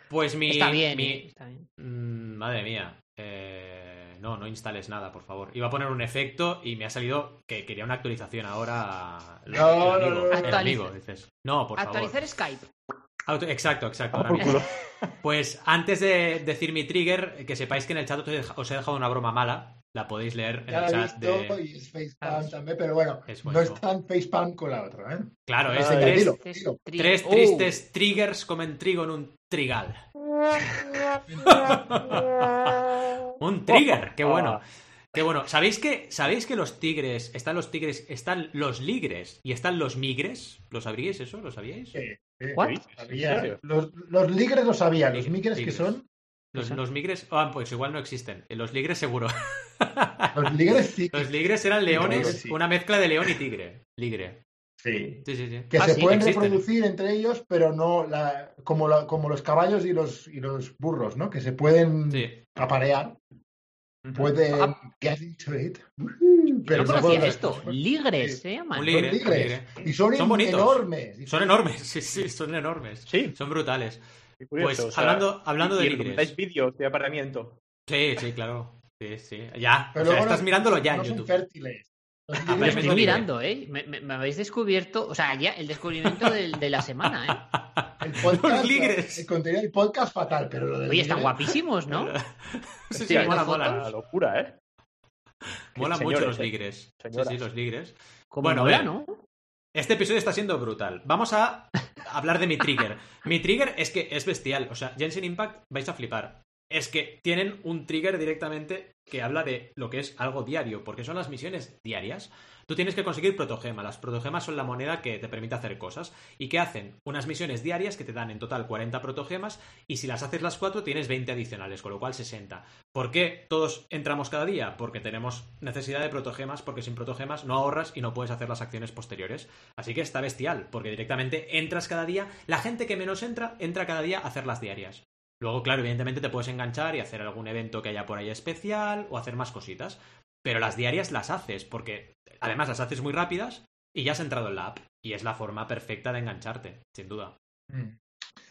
Pues mi... Está bien, mi- ¿eh? Está bien. Mm, madre mía. Eh, no, no instales nada, por favor. Iba a poner un efecto y me ha salido que quería una actualización ahora. El, No, el no, amigo, no, no. el amigo, dices. No, por Actualizar Skype. favor. Auto- exacto, exacto. Ah, ahora. <laughs> Pues antes de decir mi trigger, que sepáis que en el chat os he dejado una broma mala. La podéis leer en Ya el chat visto de. y es facepalm también, pero bueno, Es no es tan facepalm con la otra, ¿eh? Claro, es Ah, tres. Tres, Tri- tres Oh. tristes triggers comen trigo en un trigal. <laughs> Un trigger, qué bueno. Qué bueno. ¿Sabéis que, ¿Sabéis que los tigres, están los tigres, están los ligres y están los migres? ¿Lo sabríais eso? ¿Lo sabíais? Sí. Los, los ligres lo sabían, los Tigres, migres que son. Los, los migres, ah, pues igual no existen. Los ligres seguro. Los ligres sí. <laughs> Los ligres eran leones, sí. una mezcla de león y tigre. Ligre. Sí. Sí, sí, sí. Que Ah, se sí, pueden existen. reproducir entre ellos, pero no la, como, la- como los caballos y los, y los burros, ¿no? Que se pueden Sí. aparear, Ujú. pueden Ah. get into it. Pero no conocía esto. Ligres, se llaman. Un Son ligre, un ligres. ligre. Y son, Son bonitos. enormes. Son enormes, sí, sí, son enormes. Sí, Son brutales. curioso. Pues o sea, hablando, hablando y- de ligres. vídeos de apareamiento. Sí, sí, claro. Sí, sí. Ya. Pero o sea, luego estás no- mirándolo ya no en son YouTube. fértiles. Ah, me son- estoy mirando, ¿eh? Me, me- me habéis descubierto, o sea, ya el descubrimiento del- de la semana, ¿eh? <laughs> El podcast, Los ligres. El contenido del podcast fatal, pero lo del Oye, están guapísimos, ¿no? Sí, sí, mola, mola. La locura, ¿eh? Mola Señores, mucho los eh. ligres. Sí, Señoras. sí, los ligres. Como Bueno, mola. ¿no? Este episodio está siendo brutal. Vamos a hablar de mi trigger. Mi trigger es que es bestial. O sea, Genshin Impact vais a flipar. Es que tienen un trigger directamente que habla de lo que es algo diario, porque son las misiones diarias. Tú tienes que conseguir protogema. Las protogemas son la moneda que te permite hacer cosas. ¿Y qué hacen? Unas misiones diarias que te dan en total 40 protogemas y si las haces las 4 tienes 20 adicionales, con lo cual 60. ¿Por qué todos entramos cada día? Porque tenemos necesidad de protogemas, porque sin protogemas no ahorras y no puedes hacer las acciones posteriores. Así que está bestial, porque directamente entras cada día. La gente que menos entra, entra cada día a hacer las diarias. Luego, claro, evidentemente te puedes enganchar y hacer algún evento que haya por ahí especial o hacer más cositas. Pero las diarias las haces, porque además las haces muy rápidas y ya has entrado en la app. Y es la forma perfecta de engancharte, sin duda. Mm.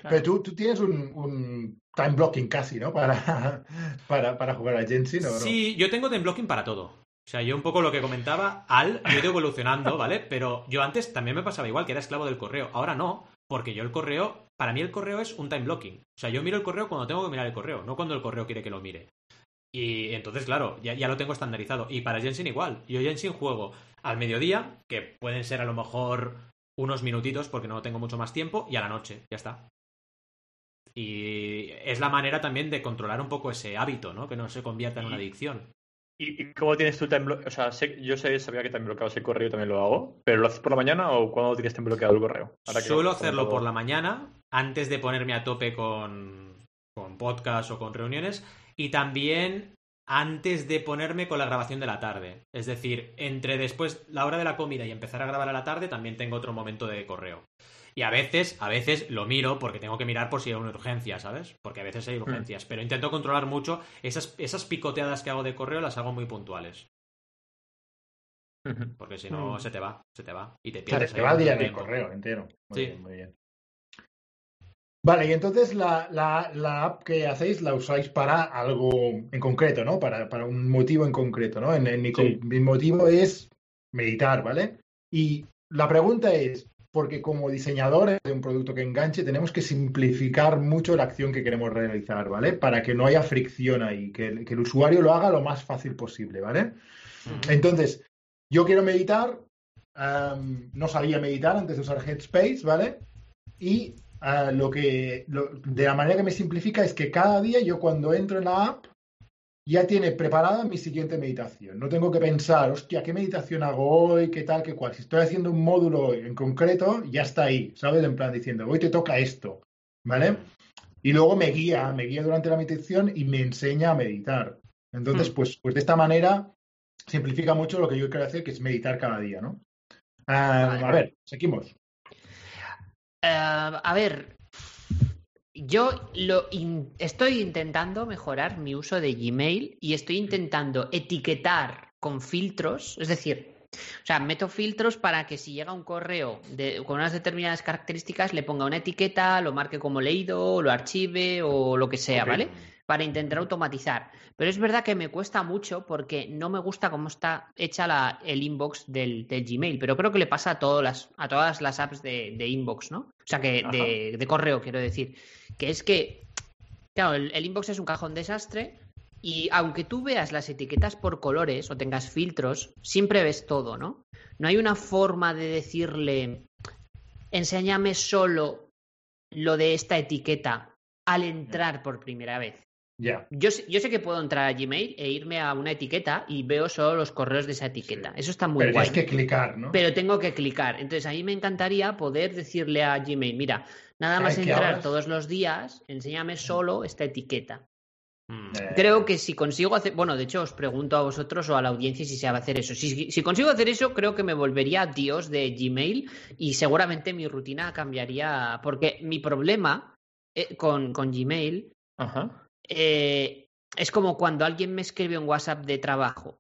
Pero tú, tú tienes un, un time blocking casi, ¿no? Para, <laughs> para, para jugar a Genshin, ¿o no? Sí, yo tengo time blocking para todo. O sea, yo un poco lo que comentaba, al, yo he ido evolucionando, ¿vale? Pero yo antes también me pasaba igual, que era esclavo del correo. Ahora no, porque yo el correo, para mí el correo es un time blocking. O sea, yo miro el correo cuando tengo que mirar el correo, no cuando el correo quiere que lo mire. Y entonces, claro, ya, ya lo tengo estandarizado. Y para Genshin igual. Yo Genshin juego al mediodía, que pueden ser a lo mejor unos minutitos porque no tengo mucho más tiempo, y a la noche, ya está. Y es la manera también de controlar un poco ese hábito, ¿no? Que no se convierta en una adicción. ¿Y, y cómo tienes tu time bloqueado? O sea, sé- yo sé, sabía que time bloqueabas el correo y también lo hago, pero ¿lo haces por la mañana o cuándo tienes time bloqueado el correo? Ahora Suelo hacerlo por la mañana, antes de ponerme a tope con, con podcast o con reuniones, y también antes de ponerme con la grabación de la tarde. Es decir, entre después la hora de la comida y empezar a grabar a la tarde, también tengo otro momento de correo. Y a veces, a veces lo miro porque tengo que mirar por si hay una urgencia, ¿sabes? Porque a veces hay urgencias. Pero intento controlar mucho. Esas, esas picoteadas que hago de correo las hago muy puntuales. Porque si no, Mm. se te va, se te va. Y te pierdes. te ahí va el día del correo entero. Muy Sí. bien, muy bien. Vale, y entonces la, la, la app que hacéis la usáis para algo en concreto, ¿no? Para, para un motivo en concreto, ¿no? En, en mi, Sí. mi motivo es meditar, ¿vale? Y la pregunta es, porque como diseñadores de un producto que enganche, tenemos que simplificar mucho la acción que queremos realizar, ¿vale? Para que no haya fricción ahí, que, el- que el usuario lo haga lo más fácil posible, ¿vale? Entonces, yo quiero meditar, am, no sabía meditar antes de usar Headspace, ¿vale? Y ah, lo que, lo- de la manera que me simplifica es que cada día yo cuando entro en la app ya tiene preparada mi siguiente meditación. No tengo que pensar, hostia, ¿qué meditación hago hoy? ¿Qué tal? ¿Qué cual? Si estoy haciendo un módulo en concreto, ya está ahí, ¿sabes? En plan diciendo, hoy te toca esto, ¿vale? Y luego me guía, me guía durante la meditación y me enseña a meditar. Entonces, Hmm. pues, pues de esta manera simplifica mucho lo que yo quiero hacer, que es meditar cada día, ¿no? Ah, Vale. A ver, seguimos. Eh, a ver, yo lo estoy intentando mejorar mi uso de Gmail y estoy intentando etiquetar con filtros, es decir, o sea, meto filtros para que si llega un correo de- con unas determinadas características le ponga una etiqueta, lo marque como leído, lo archive o lo que sea. ¿vale? Para intentar automatizar. Pero es verdad que me cuesta mucho porque no me gusta cómo está hecha la, el inbox del, del Gmail, pero creo que le pasa a, todas las, a todas las apps de, de inbox, ¿no? O sea, que de, de correo, quiero decir. Que es que, claro, el, el inbox es un cajón desastre y aunque tú veas las etiquetas por colores o tengas filtros, siempre ves todo, ¿no? No hay una forma de decirle, enséñame solo lo de esta etiqueta al entrar por primera vez. Ya. Yo sé, yo sé que puedo entrar a Gmail e irme a una etiqueta y veo solo los correos de esa etiqueta. Eso está muy Pero guay. tienes que clicar, ¿no? Pero tengo que clicar. Entonces, a mí me encantaría poder decirle a Gmail, mira, nada más entrar todos los días, enséñame solo esta etiqueta. Mm. Eh, Creo que si consigo hacer, bueno, de hecho os pregunto a vosotros o a la audiencia si se sabe hacer eso. Si, si consigo hacer eso, creo que me volvería Dios de Gmail y seguramente mi rutina cambiaría, porque mi problema eh, con, con Gmail Ajá. eh, es como cuando alguien me escribe un WhatsApp de trabajo.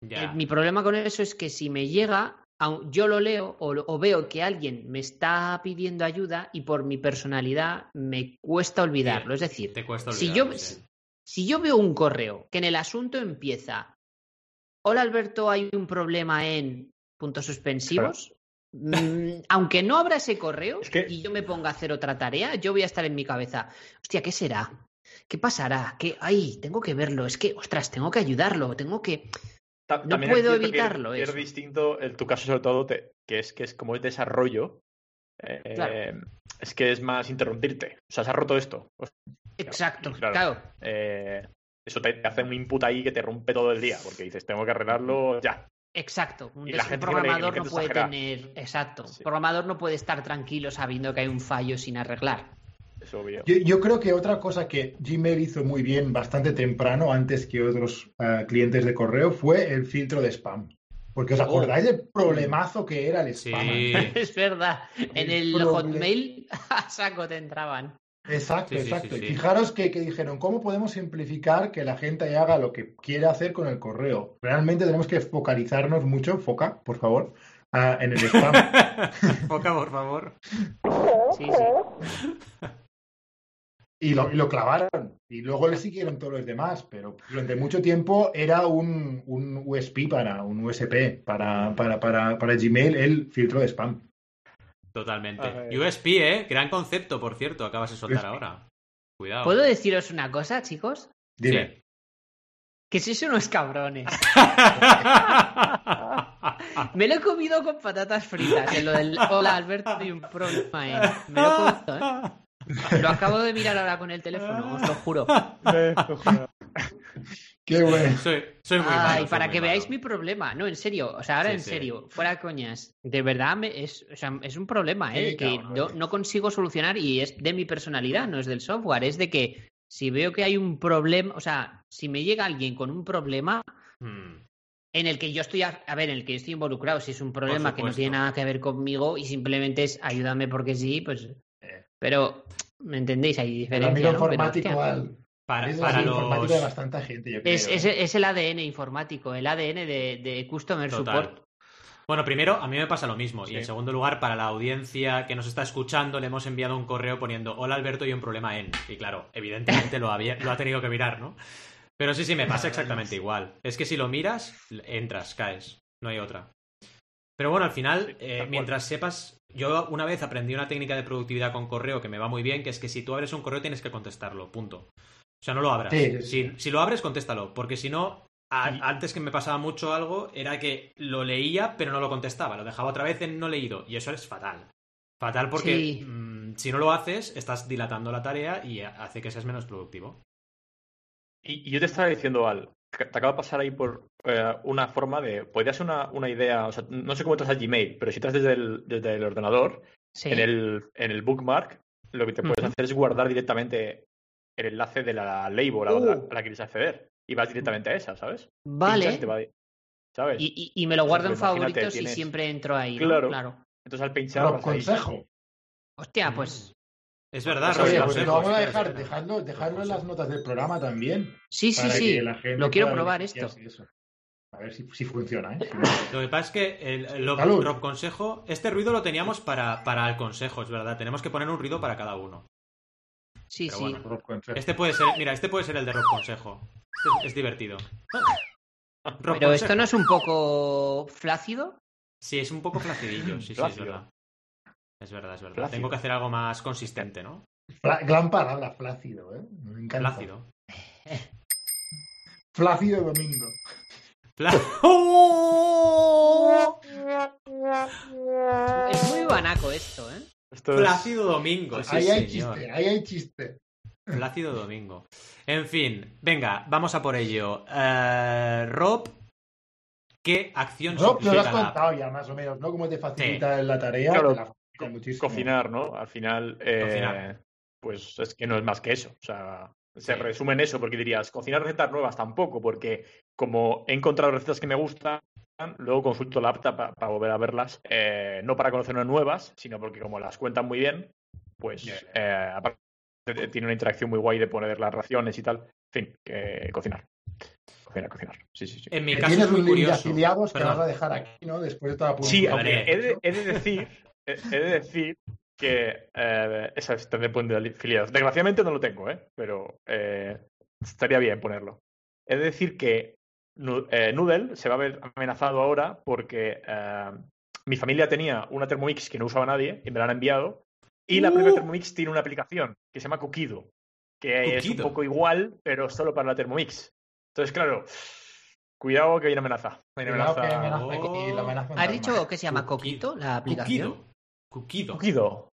Ya. Eh, mi problema con eso es que si me llega, yo lo leo o, lo- o veo que alguien me está pidiendo ayuda y por mi personalidad me cuesta olvidarlo. Es decir, Te cuesta si yo, sí. Si yo veo un correo que en el asunto empieza, hola Alberto, hay un problema en puntos suspensivos, mm, aunque no abra ese correo Es que- y yo me ponga a hacer otra tarea, yo voy a estar en mi cabeza, hostia, ¿qué será? ¿Qué pasará? ¿Qué? Ay, tengo que verlo, es que, ostras, tengo que ayudarlo, tengo que... Ta- No puedo cierto que es- evitarlo, Es, distinto, en tu caso sobre todo, te- que es que es como es desarrollo. eh, Claro. Es que es más interrumpirte. O sea, se ha roto esto. Exacto, claro. claro. eh, eso te, te hace un input ahí que te rompe todo el día, porque dices, tengo que arreglarlo ya. Exacto. Y la gente que programador no puede exagerar. tener. Exacto. Sí. Programador no puede estar tranquilo sabiendo que hay un fallo sin arreglar. Es obvio. Yo, yo creo que otra cosa que Gmail hizo muy bien bastante temprano, antes que otros eh, clientes de correo, fue el filtro de spam. Porque os acordáis del problemazo que era el Sí. spam. <laughs> es verdad. En el. Hotmail <laughs> a saco te entraban. Exacto, Sí, exacto. sí, sí. Y fijaros que, que dijeron, ¿cómo podemos simplificar que la gente haga lo que quiere hacer con el correo? Realmente tenemos que focalizarnos mucho, foca, por favor, en el spam. <laughs> Foca, por favor. Sí, sí. Y lo, y lo clavaron. Y luego le siguieron todos los demás, pero durante mucho tiempo era un, un USP para, un USP para, para, para, para Gmail el filtro de spam. Totalmente. Ay. USP, ¿eh? Gran concepto, por cierto, acabas de soltar USP. ahora. Cuidado. ¿Puedo deciros una cosa, chicos? Dime. Que sois unos cabrones. Sí. <laughs> Me lo he comido con patatas fritas. En lo del hola Alberto y un problema. eh. Me lo he comido, ¿eh? Lo acabo de mirar ahora con el teléfono, os lo juro. Qué bueno. soy, soy muy Ay, malo. soy para muy que malo. veáis mi problema. No, en serio. O sea, ahora Sí, en sí. serio. Fuera de coñas. De verdad me, es, o sea, es un problema, ¿eh? Sí, que cabrón. no, no consigo solucionar y es de mi personalidad, no es del software. Es de que si veo que hay un problema, o sea, si me llega alguien con un problema Hmm. en el que yo estoy, a, a ver, en el que yo estoy involucrado, si es un problema que no tiene nada que ver conmigo y simplemente es ayúdame porque sí, pues... Pero, ¿me entendéis? Hay El diferencia, amigo ¿no? Informático al. Para, es para los... de bastante gente, yo creo. es, es, ¿eh? es el ADN informático, el ADN de, de Customer Total. Support. Bueno, primero, a mí me pasa lo mismo. Y en segundo lugar, para la audiencia que nos está escuchando, le hemos enviado un correo poniendo Hola Alberto y un problema en. Y claro, evidentemente lo, había, lo ha tenido que mirar, ¿no? Pero sí, sí, me pasa exactamente igual. Es que si lo miras, entras, caes. No hay otra. Pero bueno, al final, eh, mientras sepas. Yo una vez aprendí una técnica de productividad con correo que me va muy bien, que es que si tú abres un correo tienes que contestarlo, punto. O sea, no lo abras. Sí, sí, Si, sí. si lo abres, contéstalo, porque si no, a- antes que me pasaba mucho algo, era que lo leía, pero no lo contestaba. Lo dejaba otra vez en no leído. Y eso es fatal. Fatal porque Sí. mm, si no lo haces, estás dilatando la tarea y hace que seas menos productivo. Y, y yo te estaba diciendo, Al, te acaba de pasar ahí por eh, una forma de. Podría ser una, una idea, o sea, no sé cómo entras a Gmail, pero si entras desde el, desde el ordenador, Sí. en, el, en el bookmark, lo que te puedes hacer es guardar directamente el enlace de la label a la, Uh. a la que quieres acceder. Y vas directamente a esa, ¿sabes? Y Vale. va di- ¿Sabes? Y, y- y me lo guardo en Pues imagínate, favoritos y siempre entro ahí. ¿no? Claro. claro. Entonces al pinchar vas ahí. consejo. Hostia, pues. Es verdad, Pues, Oye, pues lo vamos a espera, dejar, dejadlo, dejadlo en las notas del programa también. Sí, sí, sí. Lo quiero probar esto. A ver si, si funciona, ¿eh? Si Lo que pasa es que el, el Rob- consejo, este ruido lo teníamos para, para el consejo, es verdad. Tenemos que poner un ruido para cada uno. Sí, Pero sí. bueno. Este puede ser, mira, este puede ser el de Rob consejo. Este es, es divertido. Rob Pero esto no es un poco flácido. Sí, es un poco flacidillo, sí, sí, es verdad. Es verdad, es verdad. Flácido. Tengo que hacer algo más consistente, ¿no? Fla- gran palabra, flácido, ¿eh? Me encanta. Flácido. <laughs> Flácido domingo. Fla- <laughs> ¡Oh! Es muy banaco esto, ¿eh? Esto es- Flácido Domingo, sí, ahí hay señor. chiste, ahí hay chiste. Plácido Domingo. En fin, venga, vamos a por ello. Eh, Rob, ¿qué acción Rob, te lo has la contado ya, más o menos, ¿no? Cómo te facilita la tarea. Claro, la muchísimo. cocinar, ¿no? Al final, eh, pues es que no es más que eso. O sea, se Sí. resume en eso, porque dirías, cocinar recetas nuevas tampoco, porque como he encontrado recetas que me gustan, luego consulto la apta para volver a verlas, eh, no para conocer nuevas, sino porque como las cuentan muy bien, pues eh, aparte eh, tiene una interacción muy guay de poner las raciones y tal. En fin, que cocinar. Cocinar, cocinar. Sí, sí, sí. En mi Que caso tienes es muy un link de curioso. afiliados que vas a dejar aquí, ¿no? Después de toda la Sí, he de, he de decir, he de decir que eh, esa es tener punto de afiliados. Desgraciadamente no lo tengo, ¿eh? pero eh, estaría bien ponerlo. He de decir que eh, Noodle se va a ver amenazado ahora porque eh, mi familia tenía una Thermomix que no usaba nadie y me la han enviado. Y la Uh. propia Thermomix tiene una aplicación que se llama Cookido, que es un poco igual, pero solo para la Thermomix. Entonces, claro, cuidado que hay una amenaza. Hay una amenaza. la ¿Has dicho que se llama Coquito. Coquito, la aplicación? Cuquido. Cookido. Cookido.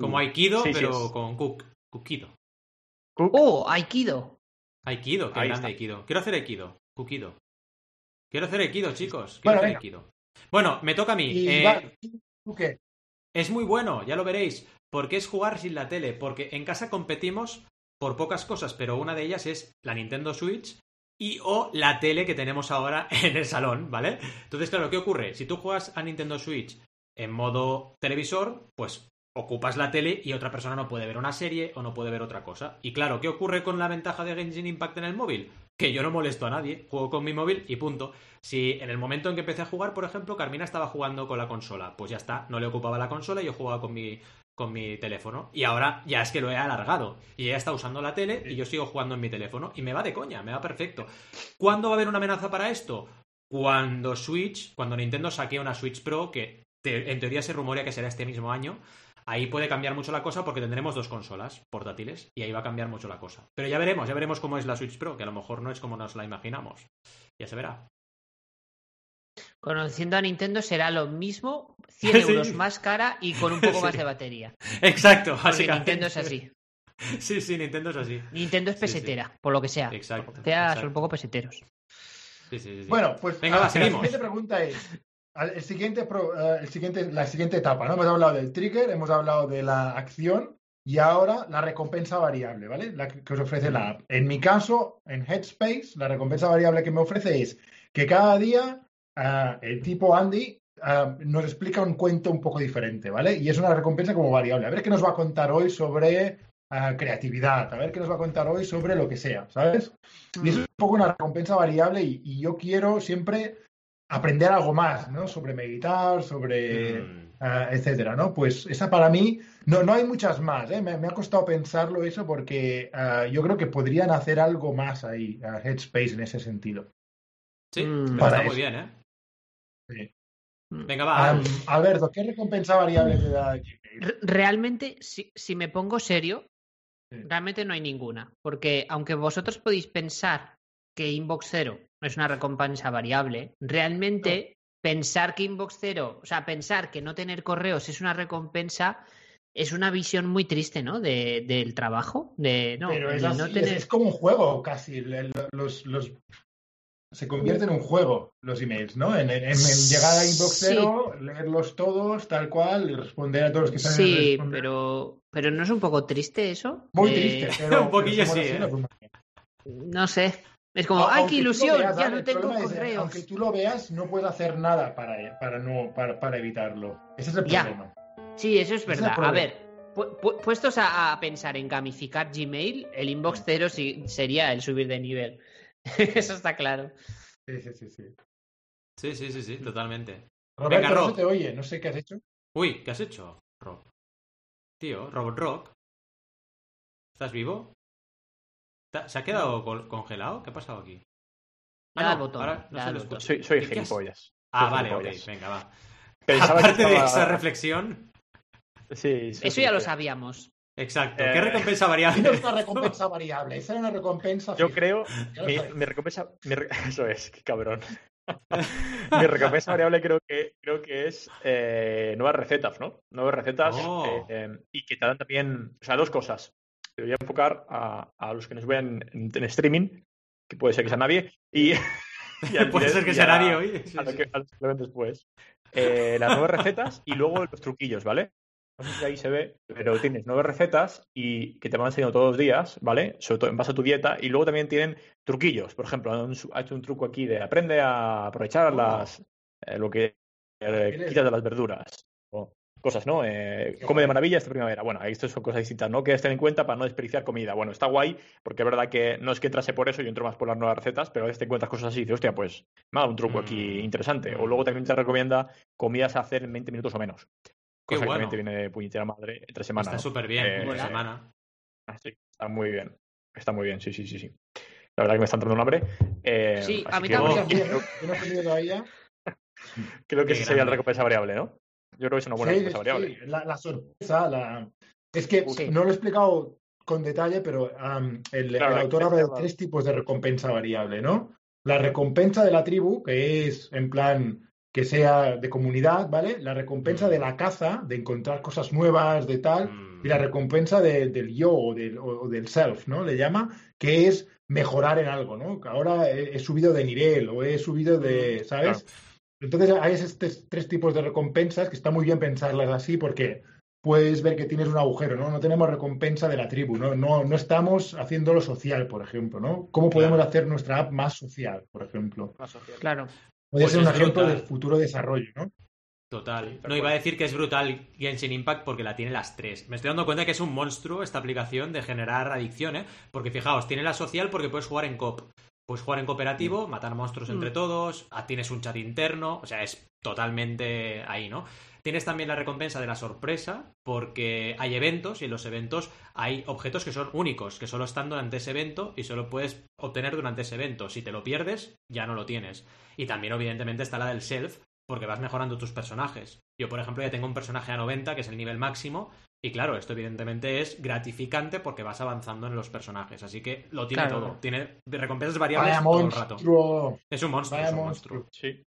Como Aikido, Sí, pero con. Cuquido. Cook- ¡Oh, Aikido! Aikido, qué Ahí grande está. Aikido. Quiero hacer Aikido. Cuquido. Quiero hacer Aikido, chicos. Quiero Bueno, hacer venga. Aikido. Bueno, me toca a mí. Eh. Es muy bueno, ya lo veréis, porque es jugar sin la tele, porque en casa competimos por pocas cosas, pero una de ellas es la Nintendo Switch y o la tele que tenemos ahora <laughs> en el salón, ¿vale? Entonces, claro, ¿qué ocurre? Si tú juegas a Nintendo Switch en modo televisor, pues ocupas la tele y otra persona no puede ver una serie o no puede ver otra cosa. Y claro, ¿qué ocurre con la ventaja de Genshin Impact en el móvil? Que yo no molesto a nadie, juego con mi móvil y punto. Si en el momento en que empecé a jugar, por ejemplo, Carmina estaba jugando con la consola, pues ya está, no le ocupaba la consola y yo jugaba con mi, con mi teléfono. Y ahora ya es que lo he alargado. Y ella está usando la tele y yo sigo jugando en mi teléfono. Y me va de coña, me va perfecto. ¿Cuándo va a haber una amenaza para esto? Cuando Switch, cuando Nintendo saque una Switch Pro, que te- en teoría se rumorea que será este mismo año, ahí puede cambiar mucho la cosa porque tendremos dos consolas portátiles y ahí va a cambiar mucho la cosa. Pero ya veremos, ya veremos cómo es la Switch Pro, que a lo mejor no es como nos la imaginamos. Ya se verá. Conociendo a Nintendo será lo mismo, <laughs> 100 Sí. euros más cara y con un poco <laughs> más de batería. Exacto, básicamente. Nintendo es así. <laughs> Sí, sí, Nintendo es así. Nintendo es Sí, sí. pesetera, por lo que sea. Exacto. O sea, exacto. son un poco peseteros. Sí, sí, sí. Bueno, pues Venga, ah, la siguiente pregunta es, el siguiente, pro- eh, el siguiente, la siguiente etapa, ¿no? Hemos hablado del trigger, hemos hablado de la acción y ahora la recompensa variable, ¿vale? La que os ofrece la app. En mi caso, en Headspace, la recompensa variable que me ofrece es que cada día ah, el tipo Andy ah, nos explica un cuento un poco diferente, ¿vale? Y es una recompensa como variable. A ver qué nos va a contar hoy sobre ah, creatividad, a ver qué nos va a contar hoy sobre lo que sea, ¿sabes? Y eso es un poco una recompensa variable y, y yo quiero siempre aprender algo más, ¿no? Sobre meditar, sobre... Mm. ah, etcétera, ¿no? Pues esa para mí, no, no hay muchas más, ¿eh? Me, me ha costado pensarlo eso porque ah, yo creo que podrían hacer algo más ahí, a Headspace en ese sentido. Sí, Mm. pero está muy bien, ¿eh? Sí. Venga, va. Alberto, ¿qué recompensa variable te da Gmail? Re- Realmente, si, si me pongo serio, Sí. realmente no hay ninguna. Porque aunque vosotros podéis pensar que Inbox Zero es una recompensa variable, realmente pensar que Inbox Zero, o sea, pensar que no tener correos es una recompensa, es una visión muy triste, ¿no? De, del trabajo. De, no, Pero es, de así, no es- tener. es como un juego casi. Los, los... se convierte en un juego los emails, ¿no? En, en- en llegar a inbox Sí. cero, leerlos todos, tal cual, y responder a todos los que saben Sí, pero, pero ¿no es un poco triste eso? Muy De- triste, pero... <laughs> Un poquillo pero sí, ¿eh? humanos. No sé. Es como, ¡ay, qué ilusión! veas, ya no tengo correos. Aunque tú lo veas, no puedes hacer nada para, para, no, para, para evitarlo. Ese es el Ya. problema. Sí, eso es Ese es el verdad. A ver, pu- pu- puestos a, a pensar en gamificar Gmail, el inbox cero sí- sería el subir de nivel. <laughs> eso está claro. Sí, sí, sí. sí. Sí, sí, sí, sí, totalmente. Roberto, Venga, Rob. te oye, no sé qué has hecho. Uy, ¿qué has hecho, Rob? Tío, Robot Rock. ¿Estás vivo? ¿Ta- ¿Se ha quedado congelado? ¿Qué ha pasado aquí? Al botón, ahora no se lo botón. escucho. Soy, soy ¿Qué- qué has- gilipollas. Ah, Soy vale, ok, venga, va. Pensaba <laughs> que Aparte de estaba- esa reflexión, Sí, soy Eso ya lo sabíamos. exacto. Eh, ¿Qué recompensa <laughs> variable? Tienes una recompensa variable. Esa era una recompensa. Yo fija. creo, mi, recompensa, mi re- <laughs> eso es, qué cabrón. mi recompensa variable creo que creo que es eh, nuevas recetas, ¿no? Nuevas recetas Oh. eh, eh, y que te dan también, o sea, dos cosas. Te voy a enfocar a, a los que nos vean en, en streaming, que puede ser que sea nadie, y, <laughs> <laughs> Puede ser que sea nadie hoy. Sí, a lo sí. que, a los que lo ven después. Eh, las nuevas recetas y luego los truquillos, ¿vale? No sé si ahí se ve, pero tienes nuevas recetas y que te van enseñando todos los días, ¿vale? Sobre todo en base a tu dieta. Y luego también tienen truquillos. Por ejemplo, han hecho un truco aquí de aprende a aprovechar las eh, lo que eh, quitas de las verduras. Cosas, ¿no? Eh, come de maravilla esta primavera. Bueno, esto son cosas distintas, ¿no? Que debes tener en cuenta para no desperdiciar comida. Bueno, está guay, porque es verdad que no es que entrase por eso, yo entro más por las nuevas recetas, pero a veces te encuentras cosas así y dices, hostia, pues me ha dado un truco aquí Mm. interesante. O Mm. luego también te recomienda comidas a hacer en 20 minutos o menos. Qué Cosa bueno. que también te viene de puñetera madre entre semana. Está ¿no? súper bien, Eh, semana. Así que está muy bien. Está muy bien, sí, sí, sí, sí. La verdad que me está entrando un hambre. eh, Sí, a mí que también. Yo no he <laughs> todavía. creo que esa sería la recompensa variable, ¿no? Yo creo que es una buena Sí, recompensa sí, variable. La, la sorpresa, la... es que Sí. no lo he explicado con detalle, pero am, el, Claro, el la autor habla de recompensa- tres tipos de recompensa variable, ¿no? La recompensa de la tribu, que es en plan que sea de comunidad, ¿vale? La recompensa Mm. de la caza, de encontrar cosas nuevas, de tal, Mm. y la recompensa de- del yo o del, o- del self, ¿no? Le llama, que es mejorar en algo, ¿no? Que ahora he, he subido de nivel o he subido de, ¿sabes? Entonces hay estos tres tipos de recompensas que está muy bien pensarlas así porque puedes ver que tienes un agujero, ¿no? No tenemos recompensa de la tribu, ¿no? No, no estamos haciéndolo social, por ejemplo, ¿no? ¿Cómo podemos Claro. hacer nuestra app más social, por ejemplo? Claro. Puede Pues ser un ejemplo brutal. de futuro desarrollo, ¿no? Total. Sí, no iba a decir que es brutal Genshin Impact porque la tiene las tres. Me estoy dando cuenta que es un monstruo esta aplicación de generar adicción, ¿eh? Porque fijaos, tiene la social porque puedes jugar en cop. Puedes jugar en cooperativo, matar monstruos entre Mm. todos, ah, tienes un chat interno, o sea, es totalmente ahí, ¿no? Tienes también la recompensa de la sorpresa, porque hay eventos y en los eventos hay objetos que son únicos, que solo están durante ese evento y solo puedes obtener durante ese evento. Si te lo pierdes, ya no lo tienes. Y también, evidentemente, está la del self, porque vas mejorando tus personajes. Yo, por ejemplo, ya tengo un personaje a 90, que es el nivel máximo, y claro, esto evidentemente es gratificante porque vas avanzando en los personajes. Así que lo tiene Claro. todo. Tiene recompensas variables Vaya todo el rato. Es un monstruo, Vaya es un monstruo. monstruo. Sí.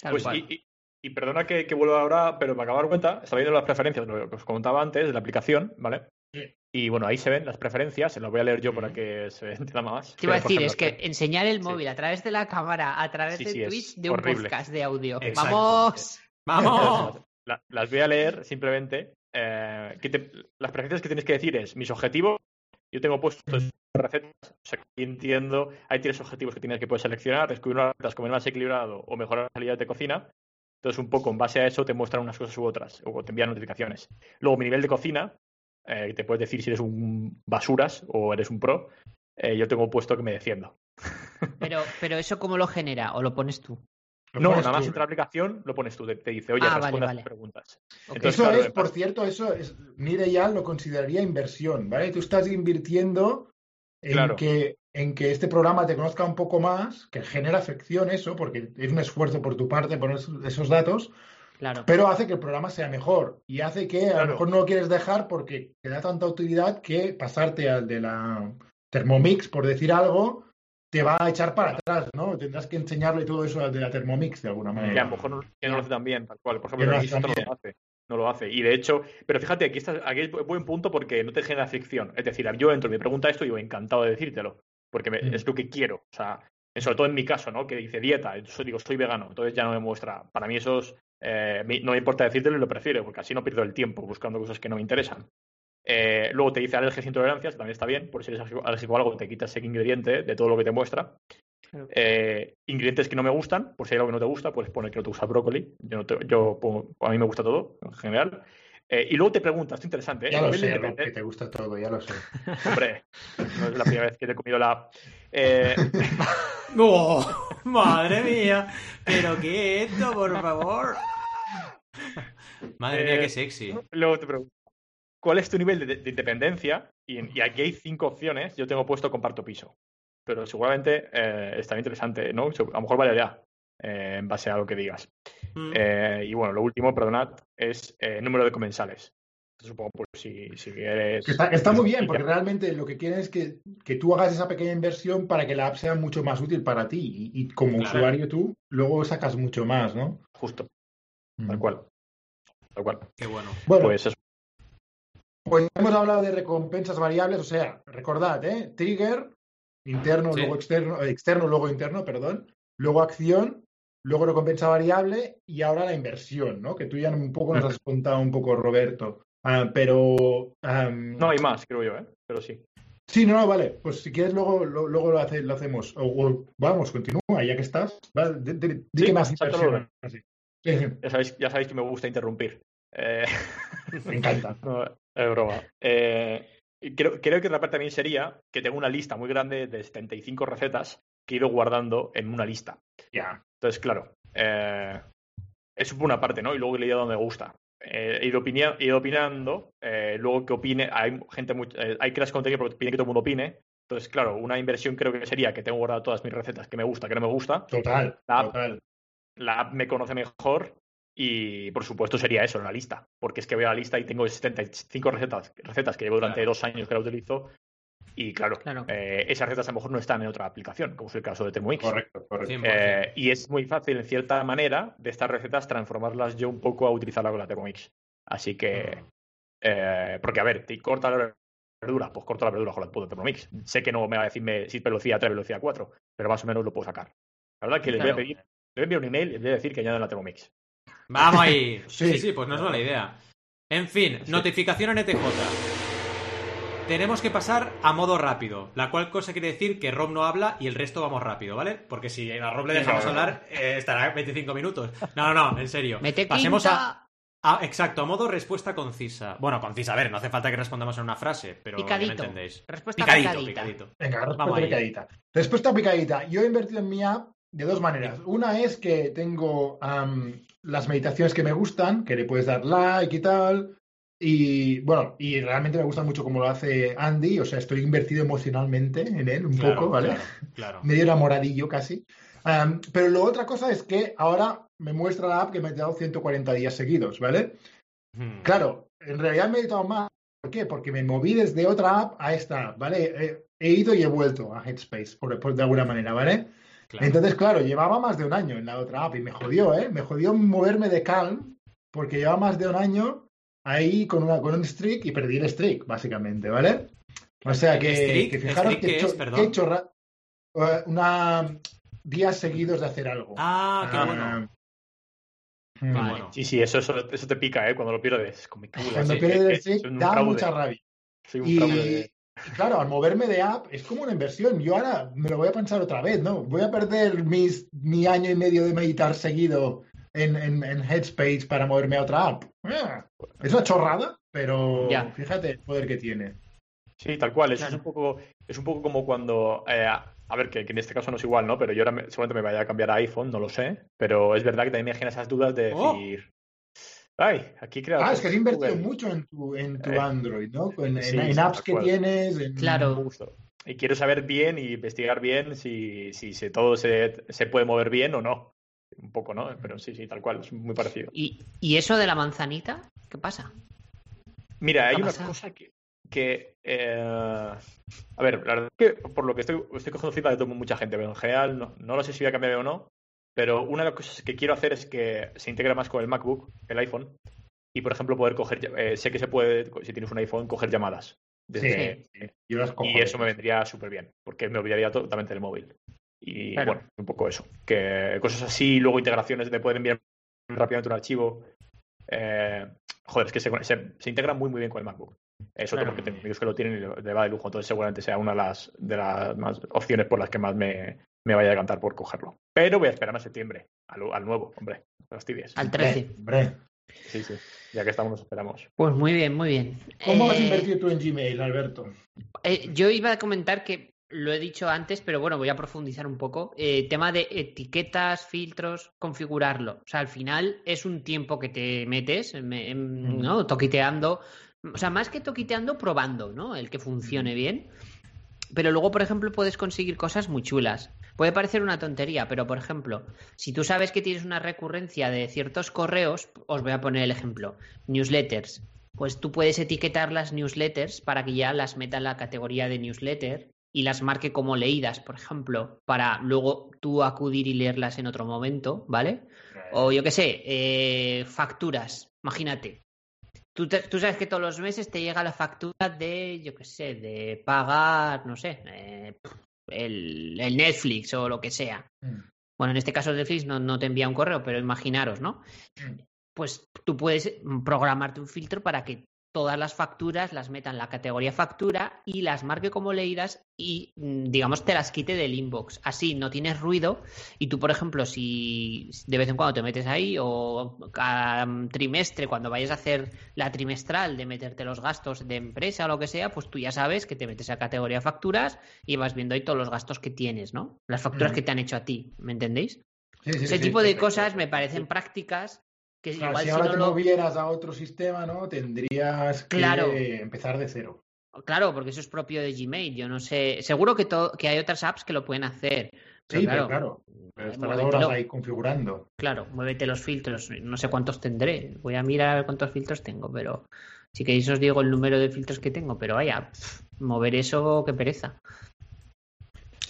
Tal Pues, cual. y, y- y perdona que, que vuelva ahora, pero me acabo de dar cuenta, estaba viendo las preferencias, lo que os comentaba antes, de la aplicación, ¿vale? Sí. Y bueno, ahí se ven las preferencias, se las voy a leer yo para que se entienda más. Te iba a decir, es que enseñar el Sí. móvil a través de la cámara, a través Sí, de Twitch, de un horrible. podcast de audio. Exacto. ¡Vamos! ¡Vamos! La- las voy a leer <laughs> simplemente. Eh, que te- las preferencias que tienes que decir es mis objetivos. Yo tengo puestos recetas, o sea, que entiendo, hay tres objetivos que tienes que puedes seleccionar, descubrir unas recetas, comer más equilibrado o mejorar las habilidades de cocina. Entonces, un poco en base a eso te muestran unas cosas u otras, o te envían notificaciones. Luego, mi nivel de cocina, eh, te puedes decir si eres un basuras o eres un pro. Eh, yo tengo puesto que me defiendo. Pero, pero eso cómo lo genera, o lo pones tú. No, nada más entra la aplicación, lo pones tú, te, dice, oye, Ah, vale, responde a vale. estas preguntas. Entonces, Eso claro, es, en por cierto, eso es, Nire ya lo consideraría inversión, ¿vale? Tú estás invirtiendo en, Claro. que, en que este programa te conozca un poco más, que genera afección eso, porque es un esfuerzo por tu parte poner esos- datos, Claro. pero hace que el programa sea mejor y hace que a lo mejor no lo quieres dejar porque te da tanta utilidad que pasarte al de la Thermomix, por decir algo, te va a echar para atrás, ¿no? Tendrás que enseñarle todo eso de la Thermomix de alguna manera. que a lo mejor no, que no lo hace tan bien, tal cual. Por ejemplo, no lo no lo hace. No lo hace. Y de hecho, pero fíjate, aquí, está, aquí es buen punto porque no te genera fricción. Es decir, yo entro y me pregunta esto y yo encantado de decírtelo. Porque me- Mm. es lo que quiero. O sea, sobre todo en mi caso, ¿no? Que dice dieta, entonces digo, soy vegano, entonces ya no me muestra. Para mí eso es, eh, no me importa decírtelo y lo prefiero, porque así no pierdo el tiempo buscando cosas que no me interesan. Eh, luego te dice alergias e intolerancias, también está bien, por si eres alérgico- a algo, te quitas ese ingrediente de todo lo que te muestra. Claro. Eh, ingredientes que no me gustan, por si hay algo que no te gusta, pues pone que no te gusta el brócoli. Yo, no te- yo pongo- a mí me gusta todo, en general. Eh, y luego te preguntas, esto es interesante, ¿eh? Ya lo sé, Rob, que te gusta todo, ya lo sé. <laughs> Hombre, no es la primera vez que te he comido la. Eh, <laughs> ¡Oh! ¡Madre mía! ¿Pero qué es esto, por favor? <laughs> Madre mía, qué sexy. luego te pregunto, ¿cuál es tu nivel de, de independencia? Y, y aquí hay cinco opciones. Yo tengo puesto comparto piso. Pero seguramente eh, estaría interesante, ¿no? A lo mejor variará eh, en base a lo que digas. Mm. Eh, y bueno, lo último, perdonad, es eh, número de comensales. Supongo, pues si, si eres. Está, está muy bien, porque realmente lo que quieren es que, que tú hagas esa pequeña inversión para que la app sea mucho más útil para ti. Y, y como Claro. usuario tú, luego sacas mucho más, ¿no? Justo, Mm. tal cual. Tal cual. Qué bueno. Bueno, Pues eso. Pues hemos hablado de recompensas variables, o sea, recordad, ¿eh? Trigger, interno, Sí. luego externo, eh, externo, luego interno, perdón, luego acción, luego recompensa variable y ahora la inversión, ¿no? Que tú ya un poco nos has contado un poco, Roberto. Ah, pero No hay más, creo yo, ¿eh? Pero sí. sí, no, no, vale. Pues si quieres luego lo, luego lo, hace- lo hacemos. O, o- vamos, continúa, ya que estás. Va, di, di- di Sí, que más inversión. así. Sí, sí, Ya sabéis, ya sabéis que me gusta interrumpir. Eh, me encanta. <laughs> No, es broma. Eh, creo, creo que otra parte también sería que tengo una lista muy grande de 75 recetas que he ido guardando en una lista. Ya. Entonces, claro, eh, eso por una parte, ¿no? Y luego he leído donde me gusta. Eh, he, ido opinia- he ido opinando, eh, luego que opine, hay gente, muy- hay creas contenido porque piden que todo el mundo opine. Entonces, claro, una inversión creo que sería que tengo guardado todas mis recetas que me gusta, que no me gusta. Total, La- total. La app me conoce mejor y, por supuesto, sería eso, la lista. Porque es que veo la lista y tengo 75 recetas, recetas que llevo durante Claro. dos años que la utilizo. Y claro, Claro. eh, esas recetas a lo mejor no están en otra aplicación, como es el caso de Thermomix. Correcto, correcto. 100%. Eh, y es muy fácil, en cierta manera, de estas recetas transformarlas yo un poco a utilizarla con la Thermomix. Así que, eh, porque a ver, te corta la verdura, pues corto la verdura con la puta Thermomix. Sé que no me va a decirme si es velocidad 3, velocidad 4, pero más o menos lo puedo sacar. La verdad que les voy a pedir, les voy a enviar un email y les voy a decir que añadan la Thermomix. Vamos ahí. <laughs> Sí. Sí, sí, pues no es mala idea. En fin, Sí. notificación en ETJ. Tenemos que pasar a modo rápido, la cual cosa quiere decir que Rob no habla y el resto vamos rápido, ¿vale? Porque si a Rob le dejamos hablar, eh, estará 25 minutos. No, no, no, en serio. Mete Pasemos a, a- Exacto, a modo respuesta concisa. Bueno, concisa, a ver, no hace falta que respondamos en una frase, pero ya me Picadito. entendéis. Respuesta Picadito, picadita. picadito. Venga, respuesta Vamos ahí. picadita. Respuesta picadita. Yo he invertido en mi app de dos maneras. Una es que tengo las meditaciones que me gustan, que le puedes dar like y tal. Y bueno, y realmente me gusta mucho cómo lo hace Andy. O sea, estoy invertido emocionalmente en él un Claro, poco, ¿vale? Claro, <laughs> claro. Medio enamoradillo casi. Pero lo otra cosa es que ahora me muestra la app que me he dado 140 días seguidos, ¿vale? Hmm. Claro, en realidad me he editado más. ¿Por qué? Porque me moví desde otra app a esta app, ¿vale? He, he ido y he vuelto a Headspace, por, por- de alguna manera, ¿vale? Claro. Entonces, claro, llevaba más de un año en la otra app y me jodió, ¿eh? Me jodió moverme de Calm porque llevaba más de un año ahí con, una, con un streak y perdí el streak, básicamente, ¿vale? O sea que, ¿Streak? que fijaros ¿Streak que? Perdón. que he hecho ra- eh, una días seguidos de hacer algo. Ah, qué Ah, bueno. mm. Vale. Sí, sí, eso, eso, eso te pica, ¿eh? Cuando lo pierdes. Cuando pierdes el streak da mucha rabia. Soy un Y, de- y claro, al moverme de app es como una inversión. Yo ahora me lo voy a pensar otra vez, ¿no? Voy a perder mis, mi año y medio de meditar seguido en, en, en Headspace para moverme a otra app. Ah, Es una chorrada, pero Ya. fíjate el poder que tiene. Sí, tal cual. Eso Claro. es un poco, es un poco como cuando, eh, a ver, que, que en este caso no es igual, ¿no? Pero yo ahora me- seguramente me vaya a cambiar a iPhone, no lo sé. Pero es verdad que también me generan esas dudas de Oh. decir, ay, aquí creo. Ah, es que has invertido Google. mucho en tu, en tu Eh, Android, ¿no? En, sí, apps que tienes. en- Claro. Justo. Y quiero saber bien y investigar bien si, si, si todo se, se puede mover bien o no. Un poco, ¿no? Pero sí, sí, tal cual, es muy parecido. ¿Y, ¿Y eso de la manzanita? ¿Qué pasa? Mira, hay ha una pasado? cosa que. que eh, a ver, la verdad es que por lo que estoy, estoy cogiendo feedback de mucha gente, pero en general no, no lo sé si voy a cambiar o no. Pero una de las cosas que quiero hacer es que se integre más con el MacBook, el iPhone. Y por ejemplo, poder coger. eh, sé que se puede, si tienes un iPhone, coger llamadas. Desde, Sí, sí. Yo las cojo. y eso me vendría súper bien, porque me olvidaría totalmente del móvil. Y Claro. bueno, un poco eso. Que cosas así, luego integraciones de poder enviar rápidamente un archivo. Eh, joder, es que se, se, se integra muy muy bien con el MacBook. Es otro Claro. porque tengo amigos que lo tienen y le le va de lujo, entonces seguramente sea una de las, de las más opciones por las que más me, me vaya a cantar por cogerlo. Pero voy a esperar a septiembre, al, al nuevo, hombre, fastidies. Al 13. Hombre, Sí, sí, ya que estamos nos esperamos. Pues muy bien, muy bien. ¿Cómo has Eh, invertido tú en Gmail, Alberto? Eh, yo iba a comentar que lo he dicho antes, pero bueno, voy a profundizar un poco. Eh, tema de etiquetas, filtros, configurarlo. O sea, al final es un tiempo que te metes, em, ¿no? Toquiteando. O sea, más que toquiteando, probando, ¿no? El que funcione bien. Pero luego, por ejemplo, puedes conseguir cosas muy chulas. Puede parecer una tontería, pero por ejemplo, si tú sabes que tienes una recurrencia de ciertos correos, os voy a poner el ejemplo. Newsletters. Pues tú puedes etiquetar las newsletters para que ya las meta en la categoría de newsletter y las marque como leídas, por ejemplo, para luego tú acudir y leerlas en otro momento, ¿vale? O yo qué sé, eh, facturas, imagínate. Tú, tú sabes que todos los meses te llega la factura de, yo qué sé, de pagar, no sé, eh, el, el Netflix o lo que sea. Mm. Bueno, en este caso Netflix no, no te envía un correo, pero imaginaros, ¿no? Mm. Pues tú puedes programarte un filtro para que todas las facturas las meta en la categoría factura y las marque como leídas y, mm, digamos, te las quite del inbox. Así no tienes ruido y tú, por ejemplo, si de vez en cuando te metes ahí o cada trimestre, cuando vayas a hacer la trimestral de meterte los gastos de empresa o lo que sea, pues tú ya sabes que te metes a categoría facturas y vas viendo ahí todos los gastos que tienes, ¿no? Las facturas Mm. que te han hecho a ti, ¿me entendéis? Sí, sí, Ese sí, tipo de cosas me parecen prácticas que Claro, igual si si ahora no te lo... movieras a otro sistema, ¿no? Tendrías que Claro. empezar de cero. Claro, porque eso es propio de Gmail. Yo no sé. Seguro que, to- que hay otras apps que lo pueden hacer. Sí, pero claro. Pero eh, estarás muévetelo. horas ahí configurando. Claro, muévete los filtros. No sé cuántos tendré. Voy a mirar cuántos filtros tengo, pero si queréis os digo el número de filtros que tengo. Pero vaya, mover eso, qué pereza.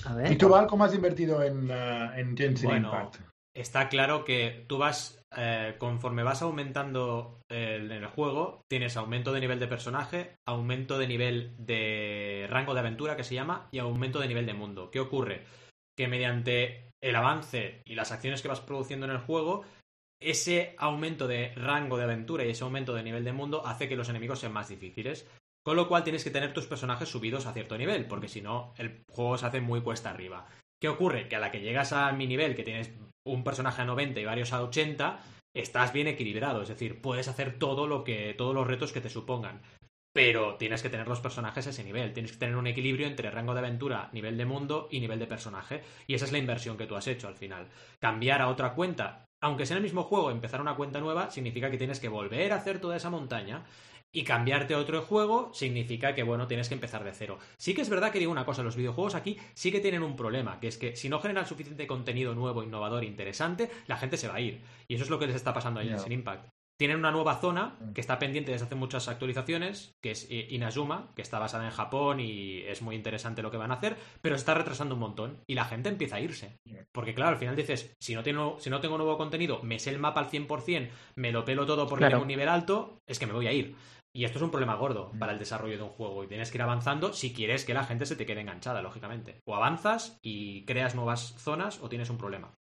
A ver. ¿Y tú, Val, cómo has invertido en, en Genshin Bueno, Impact? Está claro que tú vas, eh, conforme vas aumentando el- en el juego, tienes aumento de nivel de personaje, aumento de nivel de rango de aventura que se llama y aumento de nivel de mundo. ¿Qué ocurre? Que mediante el avance y las acciones que vas produciendo en el juego, ese aumento de rango de aventura y ese aumento de nivel de mundo hace que los enemigos sean más difíciles. Con lo cual tienes que tener tus personajes subidos a cierto nivel, porque si no, el juego se hace muy cuesta arriba. ¿Qué ocurre? Que a la que llegas a mi nivel, que tienes un personaje a 90 y varios a 80, estás bien equilibrado. Es decir, puedes hacer todo lo que. todos los retos que te supongan. Pero tienes que tener los personajes a ese nivel. Tienes que tener un equilibrio entre rango de aventura, nivel de mundo y nivel de personaje. Y esa es la inversión que tú has hecho al final. Cambiar a otra cuenta, aunque sea en el mismo juego, empezar una cuenta nueva, significa que tienes que volver a hacer toda esa montaña. Y cambiarte a otro juego significa que, bueno, tienes que empezar de cero. Sí que es verdad que digo una cosa, los videojuegos aquí sí que tienen un problema, que es que si no generan suficiente contenido nuevo, innovador, interesante, la gente se va a ir. Y eso es lo que les está pasando a Ya. Genshin Impact. Tienen una nueva zona Mm. que está pendiente desde hace muchas actualizaciones, que es eh, Inazuma, que está basada en Japón y es muy interesante lo que van a hacer, pero se está retrasando un montón y la gente empieza a irse. Yeah. Porque claro, al final dices, si no, tengo, si no tengo nuevo contenido, me sé el mapa al 100%, me lo pelo todo porque Claro. tengo un nivel alto, es que me voy a ir. Y esto es un problema gordo Mm. para el desarrollo de un juego y tienes que ir avanzando si quieres que la gente se te quede enganchada, lógicamente. O avanzas y creas nuevas zonas o tienes un problema.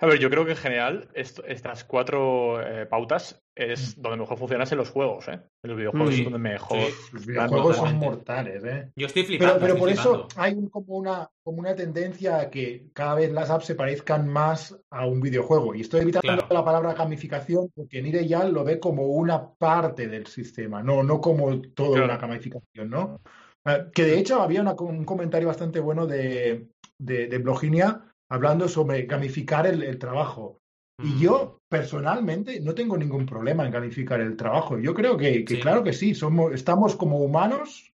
A ver, yo creo que en general esto- estas cuatro eh, pautas es donde mejor funcionan en los juegos, ¿eh? En los videojuegos Sí. es donde mejor. Sí. Los videojuegos son mortales, ¿eh? Yo estoy flipando. Pero, pero estoy por eso hay como una, como una tendencia a que cada vez las apps se parezcan más a un videojuego. Y estoy evitando Claro. la palabra gamificación porque Nireyal lo ve como una parte del sistema, no, no como toda Claro. una gamificación, ¿no? Eh, que de hecho había una- un comentario bastante bueno de, de, de Bloginia hablando sobre gamificar el, el trabajo. Y Mm. yo personalmente no tengo ningún problema en calificar el trabajo. Yo creo que, que Sí. claro que sí, somos, estamos como humanos.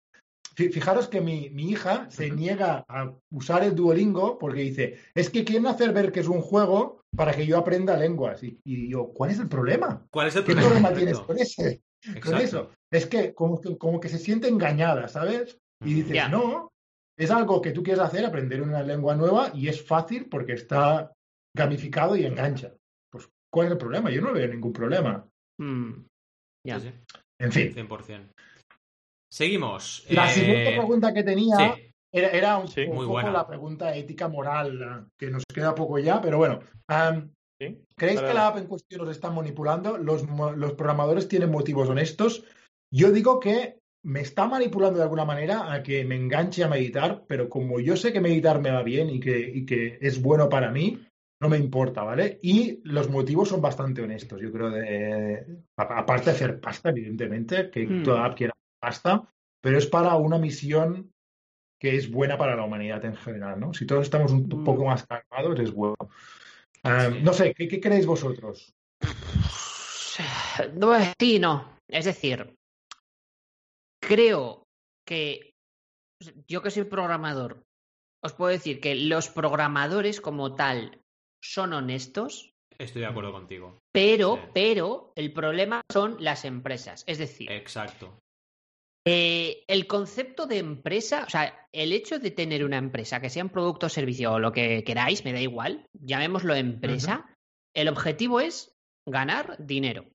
Fi- Fijaros que mi, mi hija se niega a usar el Duolingo porque dice, es que quieren hacer ver que es un juego para que yo aprenda lenguas. Y, y yo, ¿cuál es el problema? ¿Cuál es el ¿Qué problema? problema tienes con, ese, con eso? Es que como, que como que se siente engañada, ¿sabes? Y dices, Ya. no, es algo que tú quieres hacer, aprender una lengua nueva y es fácil porque está gamificado y engancha. Pues, ¿cuál es el problema? Yo no veo ningún problema. Mm, ya. Sí, sí, En fin, 100%. Seguimos. la Eh, siguiente pregunta que tenía sí. Era, era un, Sí, un muy poco buena. la pregunta ética moral, que nos queda poco ya, pero bueno. ¿Creéis que la app en cuestión os está manipulando? ¿Los, los programadores tienen motivos honestos? Yo digo que me está manipulando de alguna manera a que me enganche a meditar, pero como yo sé que meditar me va bien y que, y que es bueno para mí, no me importa, ¿vale? Y los motivos son bastante honestos, yo creo, de, aparte de hacer pasta, evidentemente, que Hmm. toda app quiera pasta, pero es para una misión que es buena para la humanidad en general, ¿no? Si todos estamos un Mm. poco más calmados, es bueno. Ah, Sí. No sé, ¿qué, qué creéis vosotros? Sí, no. Es decir, creo que yo que soy programador, os puedo decir que los programadores como tal son honestos, Estoy de acuerdo contigo. pero, Sí. pero el problema son las empresas. Es decir, Exacto. eh, el concepto de empresa, o sea, el hecho de tener una empresa, que sea un producto o servicio o lo que queráis, me da igual, llamémoslo empresa, el objetivo es ganar dinero.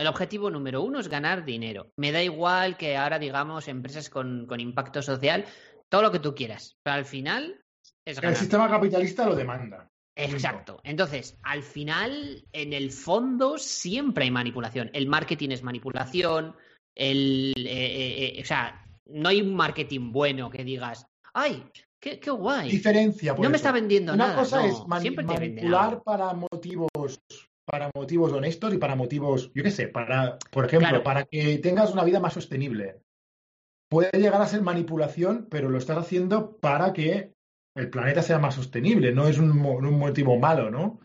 El objetivo número uno es ganar dinero. Me da igual que ahora digamos empresas con, con impacto social, todo lo que tú quieras, pero al final es El sistema capitalista lo demanda. Exacto. Entonces, al final, en el fondo, siempre hay manipulación. El marketing es manipulación. El, eh, eh, eh, o sea, no hay un marketing bueno que digas, ¡ay! ¡Qué, qué guay! Diferencia, por No me está vendiendo Una nada. cosa no, es mani- manipular para motivos para motivos honestos y para motivos, yo qué sé, para, por ejemplo, Claro. para que tengas una vida más sostenible. Puede llegar a ser manipulación, pero lo estás haciendo para que el planeta sea más sostenible. No es un, un motivo malo, ¿no?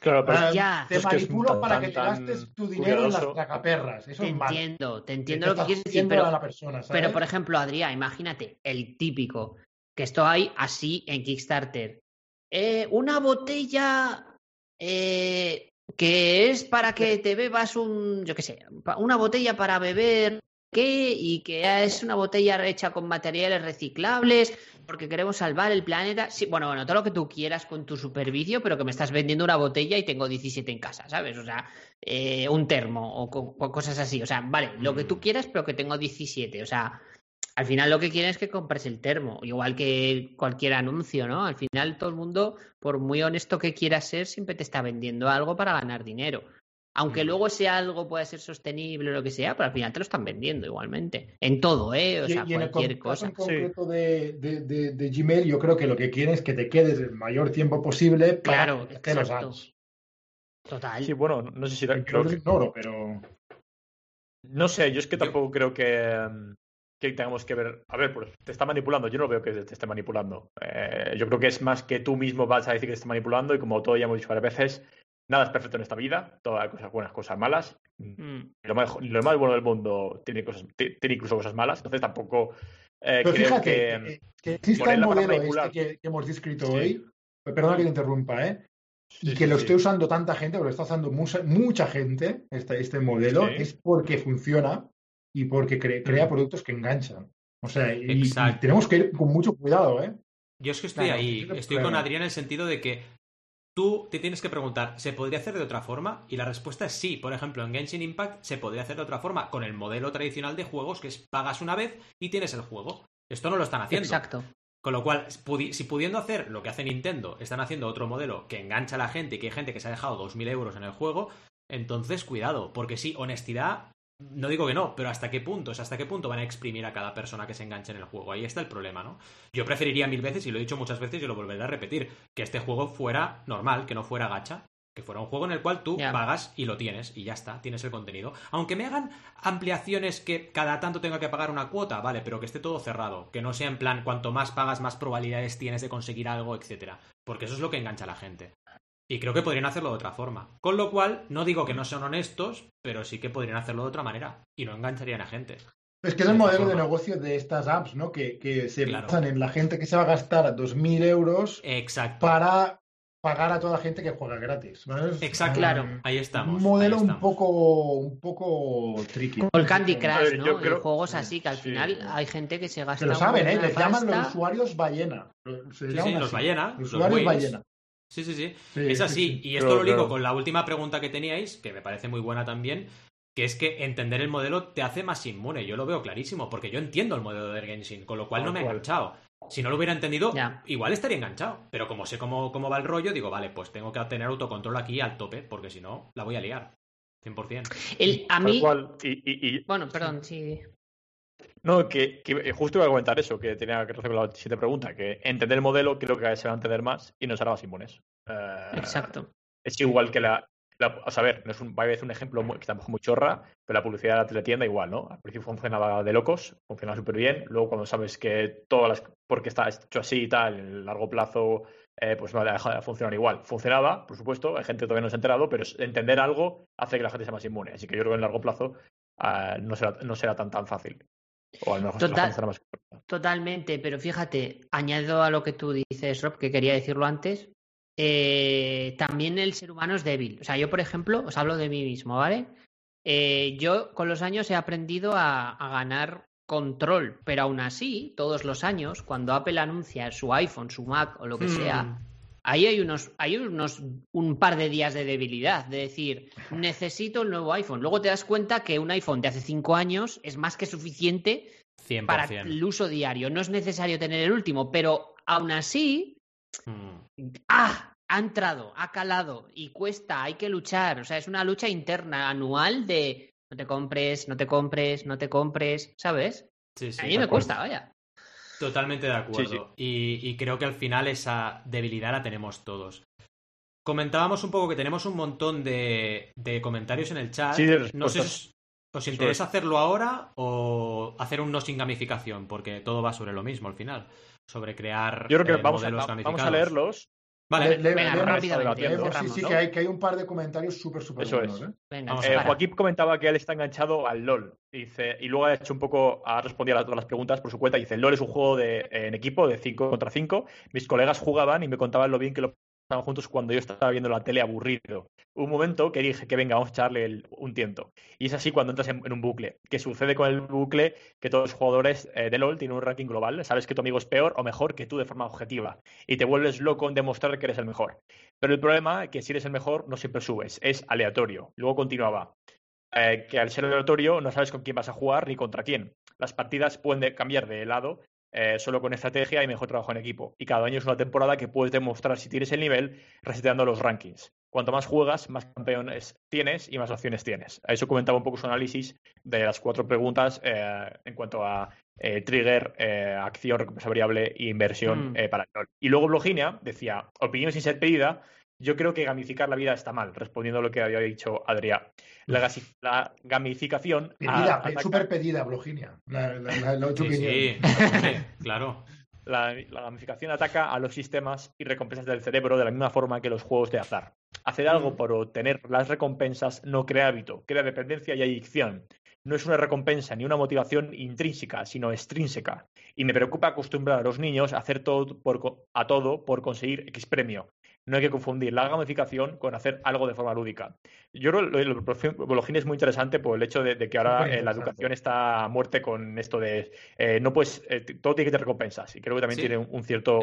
Claro, pero Ah, Ya. te es que es manipulo tan- para que te gastes tu dinero en las tragaperras. Eso Te es malo. entiendo, te entiendo Te lo que quieres decir, pero, a la persona, ¿sabes? pero por ejemplo, Adrián, imagínate, el típico, que esto hay así en Kickstarter. Eh, una botella eh, que es para que te bebas un, yo qué sé, una botella para beber, ¿qué? Y que es una botella hecha con materiales reciclables porque queremos salvar el planeta. Sí, bueno, bueno, todo lo que tú quieras con tu supervicio, pero que me estás vendiendo una botella y tengo 17 en casa, ¿sabes? O sea, eh, un termo o, o cosas así. O sea, vale, lo que tú quieras, pero que tengo 17. O sea, al final lo que quieren es que compres el termo, igual que cualquier anuncio, ¿no? Al final todo el mundo, por muy honesto que quiera ser, siempre te está vendiendo algo para ganar dinero. Aunque luego ese algo pueda ser sostenible o lo que sea, pero al final te lo están vendiendo igualmente. En todo, ¿eh? O Y- sea, y en el cualquier caso en cosa. concreto de, de- de- de Gmail, yo creo que lo que quieren es que te quedes el mayor tiempo posible para Claro, que los ads. Total. Sí, bueno, no sé si Yo creo que- ignoro, pero No sé, yo es que Yo- tampoco creo que, mm, que tengamos que ver. A ver, pues te está manipulando. Yo no veo que te esté manipulando. Eh, yo creo que es más que tú mismo vas a decir que te está manipulando y como todo ya hemos dicho varias veces, nada es perfecto en esta vida. Todas hay cosas buenas, cosas malas. Mm. Lo más, lo más bueno del mundo tiene, cosas, ti- tiene incluso cosas malas. Entonces tampoco eh, Pero creo fíjate, que. que, que exista el modelo este que, que hemos descrito Sí. hoy, perdona que te interrumpa, ¿eh? Sí, y que sí, lo sí. esté usando tanta gente, porque lo está usando mucha, mucha gente, este, este modelo, Sí. es porque funciona y porque cre- crea productos que enganchan. O sea, y, tenemos que ir con mucho cuidado, ¿eh? Yo es que estoy Claro, ahí, estoy con. Adrián en el sentido de que tú te tienes que preguntar, ¿se podría hacer de otra forma? Y la respuesta es sí. Por ejemplo, en Genshin Impact se podría hacer de otra forma con el modelo tradicional de juegos que es pagas una vez y tienes el juego. Esto no lo están haciendo. Exacto. Con lo cual, pudi- si pudiendo hacer lo que hace Nintendo, están haciendo otro modelo que engancha a la gente y que hay gente que se ha dejado 2.000 euros en el juego, entonces cuidado, porque sí, honestidad, no digo que no, pero ¿hasta qué punto? O sea, ¿hasta qué punto van a exprimir a cada persona que se enganche en el juego? Ahí está el problema, ¿no? Yo preferiría mil veces, y lo he dicho muchas veces y lo volveré a repetir, que este juego fuera normal, que no fuera gacha, que fuera un juego en el cual tú pagas y lo tienes, y ya está, tienes el contenido. Aunque me hagan ampliaciones que cada tanto tenga que pagar una cuota, vale, pero que esté todo cerrado, que no sea en plan cuanto más pagas, más probabilidades tienes de conseguir algo, etcétera. Porque eso es lo que engancha a la gente. Y creo que podrían hacerlo de otra forma. Con lo cual, no digo que no son honestos, pero sí que podrían hacerlo de otra manera. Y no engancharían a gente. Es que es el De modelo de negocio de estas apps, ¿no? Que, que se Claro. basan en la gente que se va a gastar 2.000 euros Exacto. para pagar a toda la gente que juega gratis. ¿sabes? Exacto. Claro. Ahí estamos. Un modelo un poco, un poco tricky. Como el Candy Crush, ¿no? creo- juegos así que al sí. final hay gente que se gasta. Que lo saben, ¿eh? Les llaman los usuarios ballena. Se Sí, llaman sí, los así. ballena, Los los usuarios ballena. Sí, sí, sí. Sí, es sí, así. sí. Y esto Claro, lo ligo claro. con la última pregunta que teníais, que me parece muy buena también, que es que entender el modelo te hace más inmune. Yo lo veo clarísimo, porque yo entiendo el modelo de Genshin, con lo cual no me ha enganchado. Si no lo hubiera entendido, Ya. igual estaría enganchado. Pero como sé cómo, cómo va el rollo, digo, vale, pues tengo que tener autocontrol aquí al tope, porque si no, la voy a liar. 100%. El, a mí. cual. Y, y- y- Bueno, perdón, sí. No, que, que eh, justo iba a comentar eso, que tenía que responder la siguiente pregunta, que entender el modelo creo que se va a entender más y nos hará más inmunes. Eh, Exacto. Es igual que la. la- a ver, no es un, va a ser un ejemplo muy, que tampoco es muy chorra, pero la publicidad de la teletienda igual, ¿no? Al principio funcionaba de locos, funcionaba súper bien. Luego, cuando sabes que todas las. porque está hecho así y tal, en el largo plazo, eh, pues no deja de funcionar igual. Funcionaba, por supuesto, hay gente que todavía no se ha enterado, pero entender algo hace que la gente sea más inmune. Así que yo creo que en largo plazo ah, no, será, no será tan tan fácil. O al menos la Total. gente será más. Totalmente, pero fíjate, añado a lo que tú dices, Rob, que quería decirlo antes, eh, también el ser humano es débil. O sea, yo, por ejemplo, os hablo de mí mismo, ¿vale? Eh, yo con los años he aprendido a, a ganar control, pero aún así, todos los años, cuando Apple anuncia su iPhone, su Mac o lo que Hmm. sea, ahí hay unos, hay unos un par de días de debilidad, de decir, necesito el nuevo iPhone. Luego te das cuenta que un iPhone de hace cinco años es más que suficiente 100%. para el uso diario. No es necesario tener el último, pero aún así, Mm. ¡ah! Ha entrado, ha calado y cuesta, hay que luchar. O sea, es una lucha interna, anual de no te compres, no te compres, no te compres, ¿sabes? Sí, sí. A mí me cuesta, vaya. Totalmente de acuerdo. Sí, Y, y creo que al final esa debilidad la tenemos todos. Comentábamos un poco que tenemos un montón de, de comentarios en el chat. Sí, de no sé si os, interesa es. hacerlo ahora o hacer un no sin gamificación, porque todo va sobre lo mismo al final. Sobre crear Yo creo que eh, vamos, a, vamos a leerlos. Vale, Le- le- Venga, leemos- rápidamente, leemos, sí, sí, ¿no? que hay, que hay un par de comentarios súper, súper Eso buenos. es. ¿eh? Venga, Eh. Joaquín comentaba que él está enganchado al LOL. Dice, y luego ha hecho un poco, ha respondido a todas las preguntas por su cuenta. Dice, el LOL es un juego de, en equipo de 5 contra 5. Mis colegas jugaban y me contaban lo bien que lo pasaban juntos cuando yo estaba viendo la tele aburrido. Un momento que dije que venga, vamos a echarle un tiento. Y es así cuando entras en, un bucle. ¿Qué sucede con el bucle? Que todos los jugadores eh, de LOL tienen un ranking global. Sabes que tu amigo es peor o mejor que tú de forma objetiva. Y te vuelves loco en demostrar que eres el mejor. Pero el problema es que si eres el mejor, no siempre subes. Es aleatorio. Luego continuaba eh, que al ser aleatorio no sabes con quién vas a jugar ni contra quién. Las partidas pueden de- cambiar de lado eh, solo con estrategia y mejor trabajo en equipo. Y cada año es una temporada que puedes demostrar si tienes el nivel reseteando los rankings. Cuanto más juegas, más campeones tienes y más opciones tienes. A eso comentaba un poco su análisis de las cuatro preguntas eh, en cuanto a eh, trigger, eh, acción, recompensa variable e inversión Mm. eh, para el. Y luego Bloginia decía, opinión sin ser pedida, yo creo que gamificar la vida está mal, respondiendo a lo que había dicho Adrián. La, gasi- la gamificación. Pedida, a- ataca- súper pedida, Bloginia. La, la, la, sí, sí, claro. La, la gamificación ataca a los sistemas y recompensas del cerebro de la misma forma que los juegos de azar. Hacer algo por obtener las recompensas no crea hábito, crea dependencia y adicción. No es una recompensa ni una motivación intrínseca, sino extrínseca. Y me preocupa acostumbrar a los niños a hacer todo por, a todo por conseguir X premio. No hay que confundir la gamificación con hacer algo de forma lúdica. Yo creo que el Bologín es muy interesante por el hecho de, de que ahora eh, la educación está a muerte con esto de eh, no eh, t- todo tiene que tener recompensas. Y creo que también Sí, tiene un, un cierto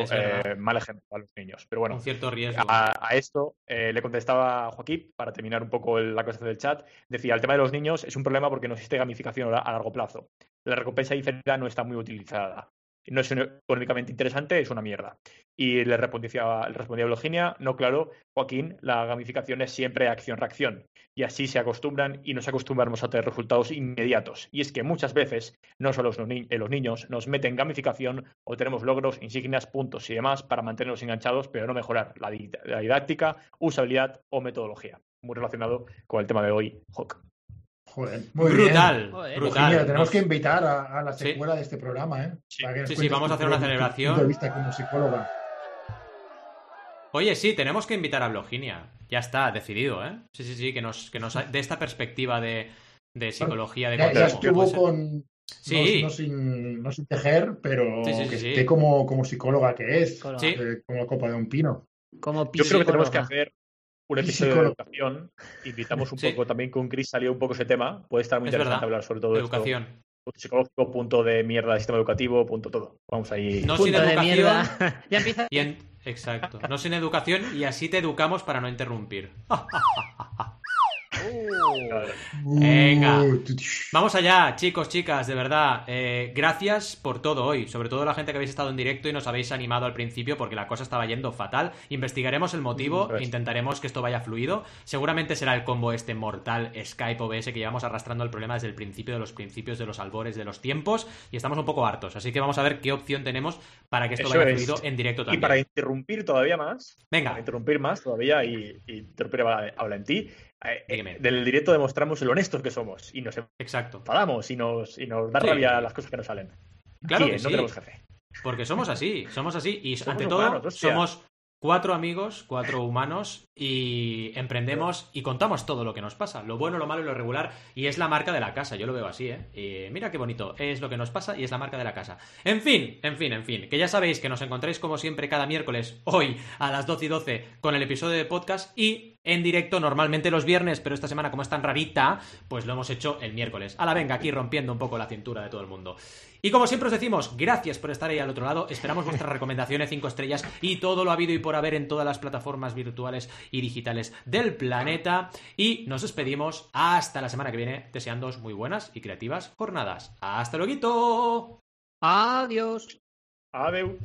mal ejemplo a los niños. Pero bueno, Un cierto riesgo. a, a esto le contestaba Joaquín, para terminar un poco el- la conversación del chat, decía, el tema de los niños es un problema porque no existe gamificación a, a largo plazo. La recompensa diferida no está muy utilizada. No es económicamente interesante, es una mierda. Y le respondía, le respondía no, claro, Joaquín, la gamificación es siempre acción-reacción. Y así se acostumbran y nos acostumbramos a tener resultados inmediatos. Y es que muchas veces, no solo los, eh, los niños, nos meten gamificación o tenemos logros, insignias, puntos y demás para mantenerlos enganchados, pero no mejorar la, la didáctica, usabilidad o metodología. Muy relacionado con el tema de hoy, Hawk. Joder, muy brutal, bien. Joder. brutal. Tenemos que invitar a, a la Sí. secuela de este programa, ¿eh? Sí. Sí, vamos a hacer una celebración. de vista como psicóloga. Oye, sí, tenemos que invitar a Bloginia. Ya está, decidido, ¿eh? Sí, sí, sí, que nos, que nos de esta perspectiva de, de psicología de Ya, ya consumo. estuvo con. Sí. No, no sin, no sin tejer, pero Sí, sí, sí, que sí. esté como, como psicóloga que es. Eh, como la copa de un pino. Como Yo creo que tenemos que hacer un episodio de educación. Invitamos un Sí. poco también con Chris salió un poco ese tema. Puede estar muy Es interesante verdad. hablar sobre todo Educación. esto. Punto psicológico, punto de mierda del sistema educativo, punto todo. Vamos ahí. No sin Punto de educación. mierda. <laughs> ya empieza. Y en- Exacto. No sin educación y así te educamos para no interrumpir. <laughs> Venga. Uh, Vamos allá, chicos, chicas, de verdad. eh, gracias por todo hoy. Sobre todo la gente que habéis estado en directo y nos habéis animado al principio porque la cosa estaba yendo fatal. Investigaremos el motivo, Pues. intentaremos que esto vaya fluido. Seguramente será el combo este mortal Skype OBS que llevamos arrastrando el problema desde el principio de los principios, de los albores, de los tiempos. Y estamos un poco hartos. Así que vamos a ver qué opción tenemos para que esto Eso vaya es. fluido en directo Y también. para interrumpir todavía más, Venga. para interrumpir más todavía y, y interrumpir habla en ti, eh, eh, del directo demostramos lo honestos que somos y nos Exacto. enfadamos y nos, y nos da Sí. rabia las cosas que nos salen. Claro Sí, que no sí. tenemos jefe. Porque somos así, somos así. Y Somos ante humanos, todo, hostia. somos cuatro amigos, cuatro humanos y emprendemos y contamos todo lo que nos pasa, lo bueno, lo malo y lo regular. Y es la marca de la casa, yo lo veo así, ¿eh? Y mira qué bonito, es lo que nos pasa y es la marca de la casa. En fin, en fin, en fin, que ya sabéis que nos encontráis como siempre cada miércoles, hoy a las 12 y 12, con el episodio de podcast y en directo normalmente los viernes, pero esta semana como es tan rarita, pues lo hemos hecho el miércoles. A la venga, aquí rompiendo un poco la cintura de todo el mundo. Y como siempre os decimos, gracias por estar ahí al otro lado. Esperamos vuestras <laughs> recomendaciones 5 estrellas y todo lo habido y por haber en todas las plataformas virtuales y digitales del planeta. Y nos despedimos hasta la semana que viene, deseándoos muy buenas y creativas jornadas. ¡Hasta luego! Adiós. Adeu.